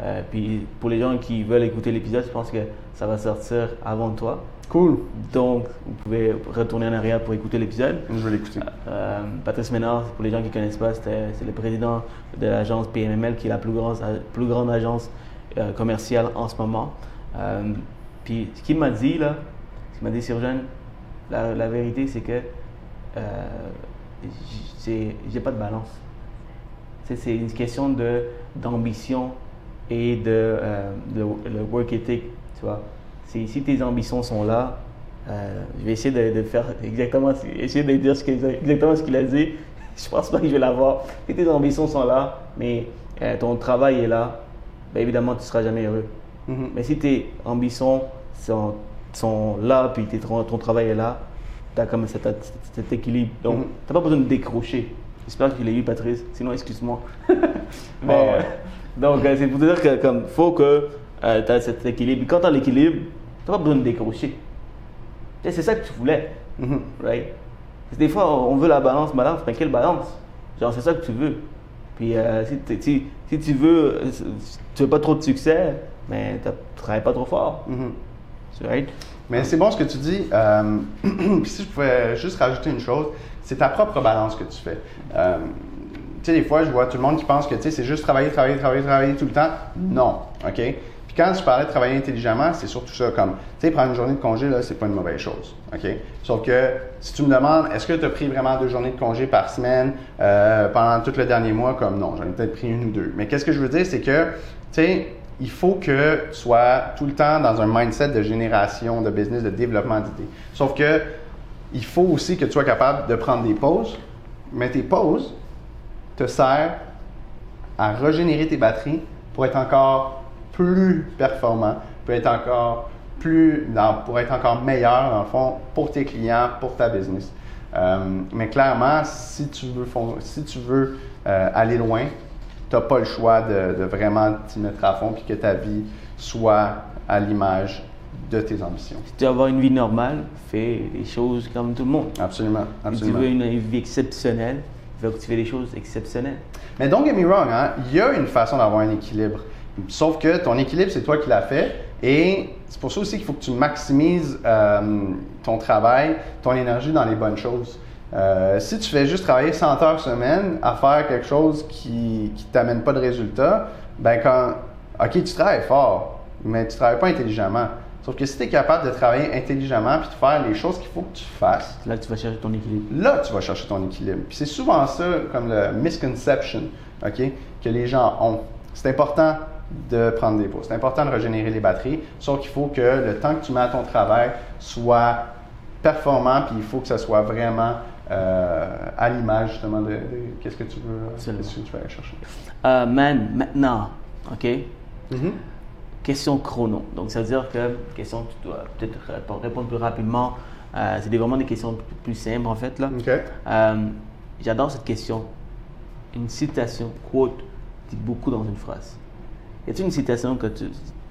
Euh, puis pour les gens qui veulent écouter l'épisode, je pense que ça va sortir avant toi. Cool. Donc, vous pouvez retourner en arrière pour écouter l'épisode. Je vais l'écouter. Euh, Patrice Ménard, pour les gens qui ne connaissent pas, c'est le président de l'agence PMML, qui est la plus grande, plus grande agence euh, commerciale en ce moment. Puis ce qu'il m'a dit, là, ce qu'il m'a dit sur Jeune, la, la vérité, c'est que j'ai pas de balance. C'est une question de- d'ambition et de, euh, de- le work ethic, tu vois. Si, si tes ambitions sont là, euh, je vais essayer de, de faire exactement, essayer de dire ce exactement ce qu'il a dit. Je pense pas que je vais l'avoir. Si tes ambitions sont là, mais euh, ton travail est là, ben évidemment, tu seras jamais heureux. Mhm. Mais si tes ambitions sont, sont là, puis ton, ton travail est là, tu as comme cet, cet équilibre. Donc, Mhm. tu n'as pas besoin de décrocher. J'espère que tu l'as eu, Patrice. Sinon, excuse-moi. Mais, ouais. Euh, donc, euh, c'est pour te dire que comme faut que tu as cet équilibre. Quand tu as l'équilibre, tu n'as pas besoin de décrocher. C'est ça que tu voulais, Mhm. right? Des fois, on veut la balance, balance, mais quelle balance? Genre, c'est ça que tu veux. Puis, euh, si, si, si tu veux, euh, tu veux pas trop de succès, mais tu travailles pas trop fort. Mhm. Right? Mais c'est bon ce que tu dis. Euh, puis si je pouvais juste rajouter une chose, c'est ta propre balance que tu fais. Euh, sais, des fois, je vois tout le monde qui pense que c'est juste travailler, travailler, travailler, travailler tout le temps. Non, OK? Puis quand je parlais de travailler intelligemment, c'est surtout ça, comme, tu sais, prendre une journée de congé, là, c'est pas une mauvaise chose, OK? Sauf que si tu me demandes, est-ce que tu as pris vraiment deux journées de congé par semaine euh, pendant tout le dernier mois, comme non, j'en ai peut-être pris une ou deux. Mais qu'est-ce que je veux dire, c'est que, tu sais, il faut que tu sois tout le temps dans un mindset de génération de business, de développement d'idées. Sauf que il faut aussi que tu sois capable de prendre des pauses, mais tes pauses te servent à régénérer tes batteries pour être encore plus performant, pour être encore plus dans- pour être encore meilleur dans le fond pour tes clients, pour ta business. Euh, mais clairement, si tu veux, si tu veux euh, aller loin, tu n'as pas le choix de, vraiment t'y mettre à fond puis que ta vie soit à l'image de tes ambitions. Si tu veux avoir une vie normale, fais les choses comme tout le monde. Absolument. absolument. Si tu veux une vie exceptionnelle, tu fais des choses exceptionnelles. Mais don't get me wrong, hein, il y a une façon d'avoir un équilibre. Sauf que ton équilibre, c'est toi qui l'as fait. Et c'est pour ça aussi qu'il faut que tu maximises euh, ton travail, ton énergie dans les bonnes choses. Euh, si tu fais juste travailler 100 heures semaine à faire quelque chose qui ne t'amène pas de résultat, ben quand, OK, tu travailles fort, mais tu travailles pas intelligemment. Sauf que si tu es capable de travailler intelligemment puis de faire les choses qu'il faut que tu fasses. Là, tu vas chercher ton équilibre. Là, tu vas chercher ton équilibre. Puis c'est souvent ça, comme le misconception, OK, que les gens ont. C'est important de prendre des pauses. C'est important de régénérer les batteries, sauf qu'il faut que le temps que tu mets à ton travail soit performant, puis il faut que ça soit vraiment euh, à l'image justement de, qu'est-ce que tu veux, qu'est-ce que tu veux aller chercher. Euh, man, maintenant, OK? Mm-hmm. Question chrono. Donc, ça veut dire que, question que tu dois peut-être répondre plus rapidement. Euh, c'est vraiment des questions plus simples, en fait. Là. J'adore cette question. Une citation, quote, dit beaucoup dans une phrase. Y a-t-il une citation que tu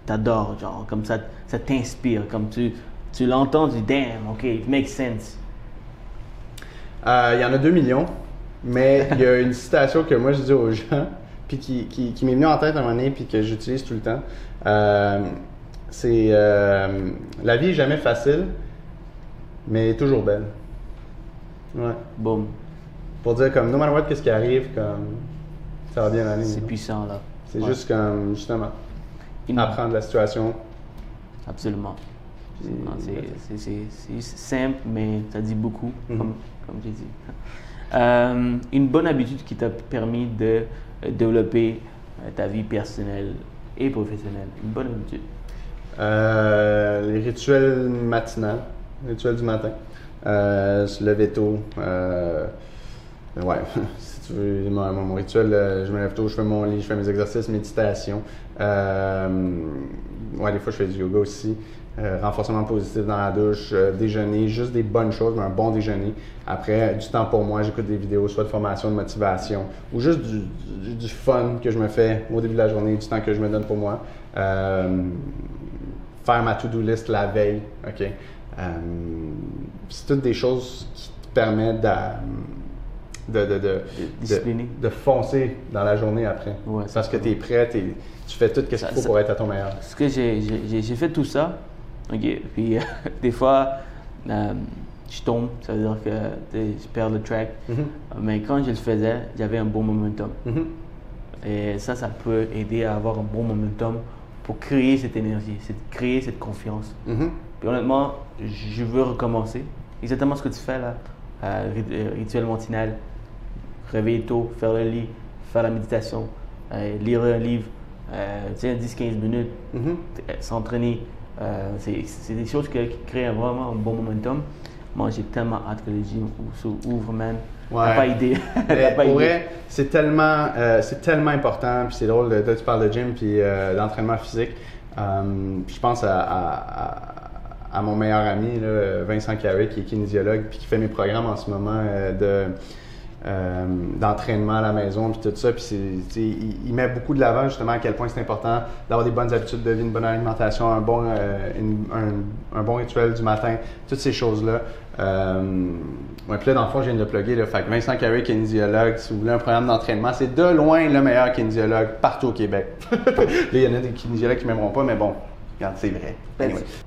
adores, genre, comme ça, ça t'inspire, comme tu, tu l'entends, tu dis, damn, ok, it makes sense? Euh, il y en a deux millions, mais il y a une citation que moi je dis aux gens, puis qui, qui, m'est venue en tête à un moment donné, puis que j'utilise tout le temps. Euh, c'est euh, La vie est jamais facile, mais toujours belle. Ouais. Boom. Pour dire comme, no matter what, qu'est-ce qui arrive, comme, ça va bien aller. C'est puissant, là. C'est juste comme, justement, apprendre la situation. Absolument. C'est simple, mais ça dit beaucoup, mhm. comme, comme j'ai dit. Euh, une bonne habitude qui t'a permis de développer ta vie personnelle et professionnelle. Bonne habitude. les rituels matinaux, les rituels du matin. se lever tôt. ouais, mon, rituel, euh, je me lève tôt, je fais mon lit, je fais mes exercices, méditation. Euh, ouais, des fois, je fais du yoga aussi. Euh, renforcement positif dans la douche, déjeuner, juste des bonnes choses, mais un bon déjeuner. Après, du temps pour moi, j'écoute des vidéos, soit de formation, de motivation, ou juste du, fun que je me fais au début de la journée, du temps que je me donne pour moi. faire ma to-do list la veille, OK? c'est toutes des choses qui te permettent de de, de, de, de, foncer dans la journée après. Parce que tu es prêt, tu fais tout ce qu'il faut pour être à ton meilleur. Ce que j'ai fait tout ça, OK, puis des fois, euh, je tombe, ça veut dire que je perds le track. Mm-hmm. Mais quand je le faisais, j'avais un bon momentum. Mm-hmm. Et ça, ça peut aider à avoir un bon momentum pour créer cette énergie, créer cette confiance. Mm-hmm. Puis honnêtement, je veux recommencer. Exactement ce que tu fais là, euh, rituel matinal réveiller tôt, faire le lit, faire la méditation, euh, lire un livre, euh, 10-15 minutes, euh, s'entraîner. Euh, c'est des choses qui, créent vraiment un bon momentum. Moi, j'ai tellement hâte que le gym ouvre, man. Ouais. pas idée. pour vrai, c'est tellement, c'est tellement important. Puis c'est drôle, de, tu parles de gym puis d'entraînement physique. puis je pense à, à, mon meilleur ami, là, Vincent Carré, qui est kinésiologue, puis qui fait mes programmes en ce moment de euh, d'entraînement à la maison, puis tout ça. Puis il, met beaucoup de l'avant justement à quel point c'est important d'avoir des bonnes habitudes de vie, une bonne alimentation, un bon, euh, un, bon rituel du matin, toutes ces choses-là. Euh, ouais, puis là, dans le fond, je viens de le plugger. Là, fait que Vincent Carré, kinésiologue, si vous voulez un programme d'entraînement, c'est de loin le meilleur kinésiologue partout au Québec. là, il y en a des kinésiologues qui ne m'aimeront pas, mais bon, regarde, c'est vrai.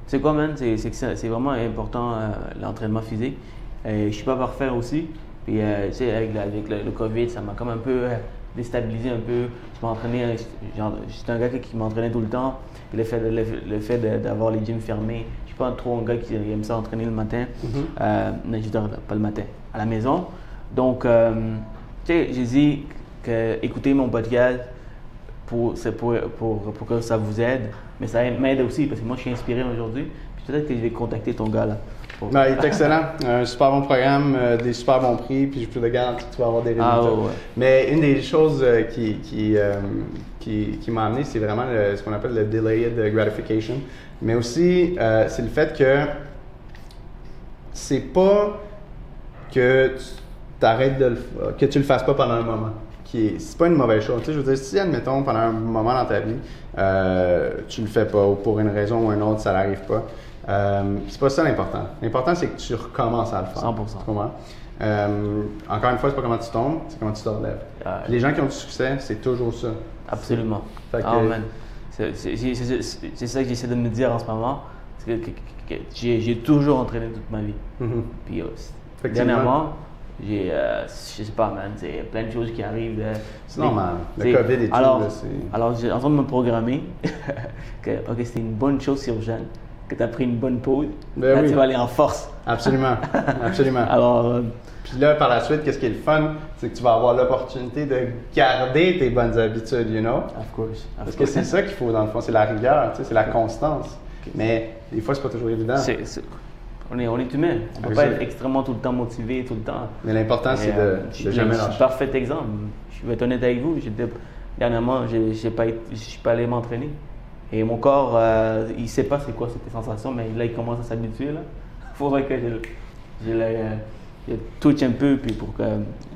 C'est quoi, man? C'est vraiment important l'entraînement physique. je je suis pas parfait aussi. Puis, euh, tu sais, avec, le, COVID, ça m'a comme un peu euh, déstabilisé un peu. Je m'entraînais, j'étais un gars qui, m'entraînait tout le temps. Le fait, le, fait d'avoir les gyms fermés, je suis pas trop un gars qui aime ça entraîner le matin. Mm-hmm. Euh, mais je dors pas le matin, à la maison. Donc, tu sais, j'ai dit que écouter mon podcast pour, pour, pour, pour que ça vous aide, mais ça m'aide aussi parce que moi, je suis inspiré aujourd'hui. Puis peut-être que je vais contacter ton gars là. Ben, il est excellent. Un super bon programme, euh, des super bons prix, puis je peux te garantir que tu vas avoir des résultats. Ah, Mais une des choses euh, qui, qui, euh, qui, qui m'a amené, c'est vraiment ce qu'on appelle le delayed gratification. Mais aussi, c'est le fait que c'est pas que tu arrêtes de le, que tu le fasses pas pendant un moment. C'est pas une mauvaise chose. Tu sais, je veux dire, si admettons pendant un moment dans ta vie, euh, tu le fais pas ou pour une raison ou une autre, ça n'arrive pas. Euh, c'est pas ça l'important. L'important c'est que tu recommences à le faire. 100%. Tu comprends? Euh, encore une fois, c'est pas comment tu tombes, c'est comment tu te relèves. Ah, les gens qui ont du succès, c'est toujours ça. Absolument. Ah. C'est c'est- c'est- c'est- c'est- c'est ça que j'essaie de me dire en ce moment. C'est que, que- j'ai toujours entraîné toute ma vie. Mhm. Puis euh, dernièrement, j'ai, euh, je sais pas, man, c'est plein de choses qui arrivent. euh, C'est normal. Le c'est- COVID et tout, alors, là, c'est- Alors, j'ai en train de me programmer que ok, c'était une bonne chose sur Jeanne, que tu as pris une bonne pause. Ben Là, oui. tu vas aller en force. Absolument. Absolument. Alors, euh, Puis là, par la suite, qu'est-ce qui est le fun? C'est que tu vas avoir l'opportunité de garder tes bonnes habitudes, you know? of course. of Parce que c'est ça qu'il faut, dans le fond, c'est la rigueur, tu sais, c'est la constance. Mais des fois, c'est pas toujours évident. C'est- c'est- on, est, on est humain. On peut pas être extrêmement tout le temps motivé, tout le temps. Mais l'important, c'est euh, de, je- de je- jamais je suis lâcher. parfait exemple. Je vais être honnête avec vous. Dernièrement, pas, été- je suis pas allé m'entraîner. Et mon corps, euh, il sait pas c'est quoi cette sensation, mais là, il commence à s'habituer. Il faudrait que je, le- je, euh, je touche un peu puis pour, que,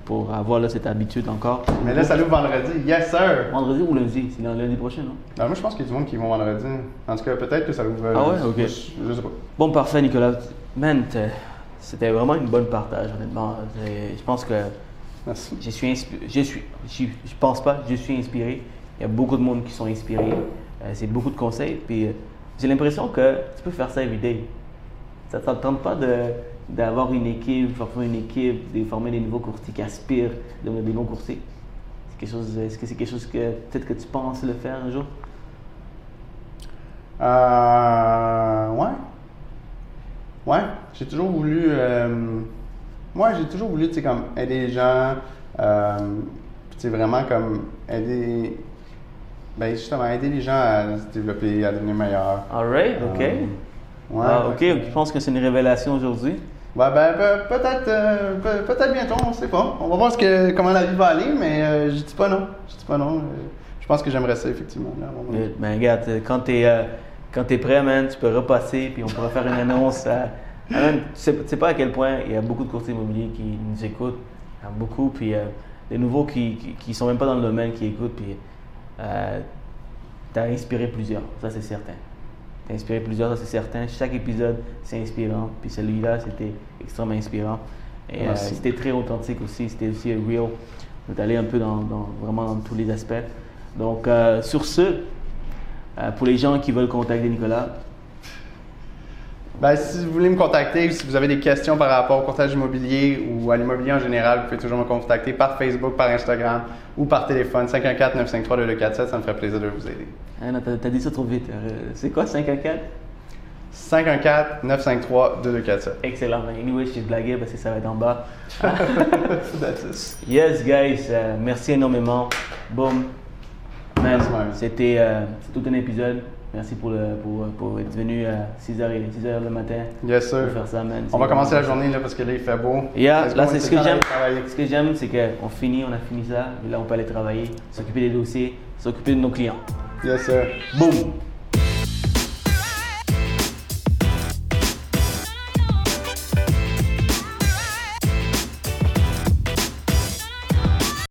pour avoir là, cette habitude encore. Mais là, ça l'ouvre vendredi. Yes, sir! Vendredi ou lundi? C'est dans lundi prochain, non? Ben, moi, je pense qu'il y a du monde qui vont vendredi. En tout cas, peut-être que ça l'ouvre. Ah ouais? je- Ok. Je, je sais pas. Bon, parfait, Nicolas. Man, c'était vraiment une bonne partage, honnêtement. Je pense que Merci. Je suis inspiré. Je suis. Je, je pense pas. Je suis inspiré. Il y a beaucoup de monde qui sont inspirés. Euh, c'est beaucoup de conseils. Puis euh, j'ai l'impression que tu peux faire ça everyday. Ça ne tente pas d'avoir une équipe, former une équipe, de former des nouveaux courtiers qui aspirent de devenir des bons courtiers? C'est quelque chose. Est-ce que c'est quelque chose que peut-être que tu penses le faire un jour? Euh. Ouais. Ouais. J'ai toujours voulu. Euh, j'ai toujours voulu, comme aider les gens. Euh, vraiment comme aider. Ben, justement, aider les gens à se développer, à devenir meilleurs. Alright, ok. Euh, ouais. Ah, ok, je pense que c'est une révélation aujourd'hui. Ouais, ben, pe- peut-être, euh, pe- peut-être bientôt, on sait pas. On va voir ce que, comment la vie va aller, mais euh, je dis pas non. Je dis pas non. Euh, je pense que j'aimerais ça, effectivement. là, à Ben, regarde, quand tu es, quand t'es prêt, man, tu peux repasser, puis on pourra faire une annonce. man, tu sais, tu sais pas à quel point il y a beaucoup de courtiers immobiliers qui nous écoutent. Il y en a beaucoup, puis des nouveaux qui, qui, qui sont même pas dans le domaine qui écoutent, puis euh, tu as inspiré plusieurs, ça c'est certain. Tu as inspiré plusieurs, ça c'est certain. Chaque épisode, c'est inspirant, puis celui-là, c'était extrêmement inspirant. Et euh, c'était très authentique aussi, c'était aussi real. Est allé un peu dans, dans- vraiment dans tous les aspects. Donc, euh, sur ce, euh, pour les gens qui veulent contacter Nicolas, Ben, si vous voulez me contacter, si vous avez des questions par rapport au courtage immobilier ou à l'immobilier en général, vous pouvez toujours me contacter par Facebook, par Instagram ou par téléphone 514-953-2247. Ça me ferait plaisir de vous aider. non, t'as, dit ça trop vite. Euh, c'est quoi 5 à 4 514-953-2247. Excellent. Anyway, je blagué parce que ça va être en bas. Yes, guys, euh, merci énormément. Boom. C'était euh, tout un épisode. Merci pour, le, pour, pour être venu à 6h, 6h le matin Yes, sir. pour faire ça, man. On va commencer la journée là, parce que là, il fait beau. Yeah, Let's là, c'est ce que j'aime. Ce que j'aime, c'est qu'on finit, on a fini ça. Et là, on peut aller travailler, s'occuper des dossiers, s'occuper de nos clients. Yes, sir. Boom!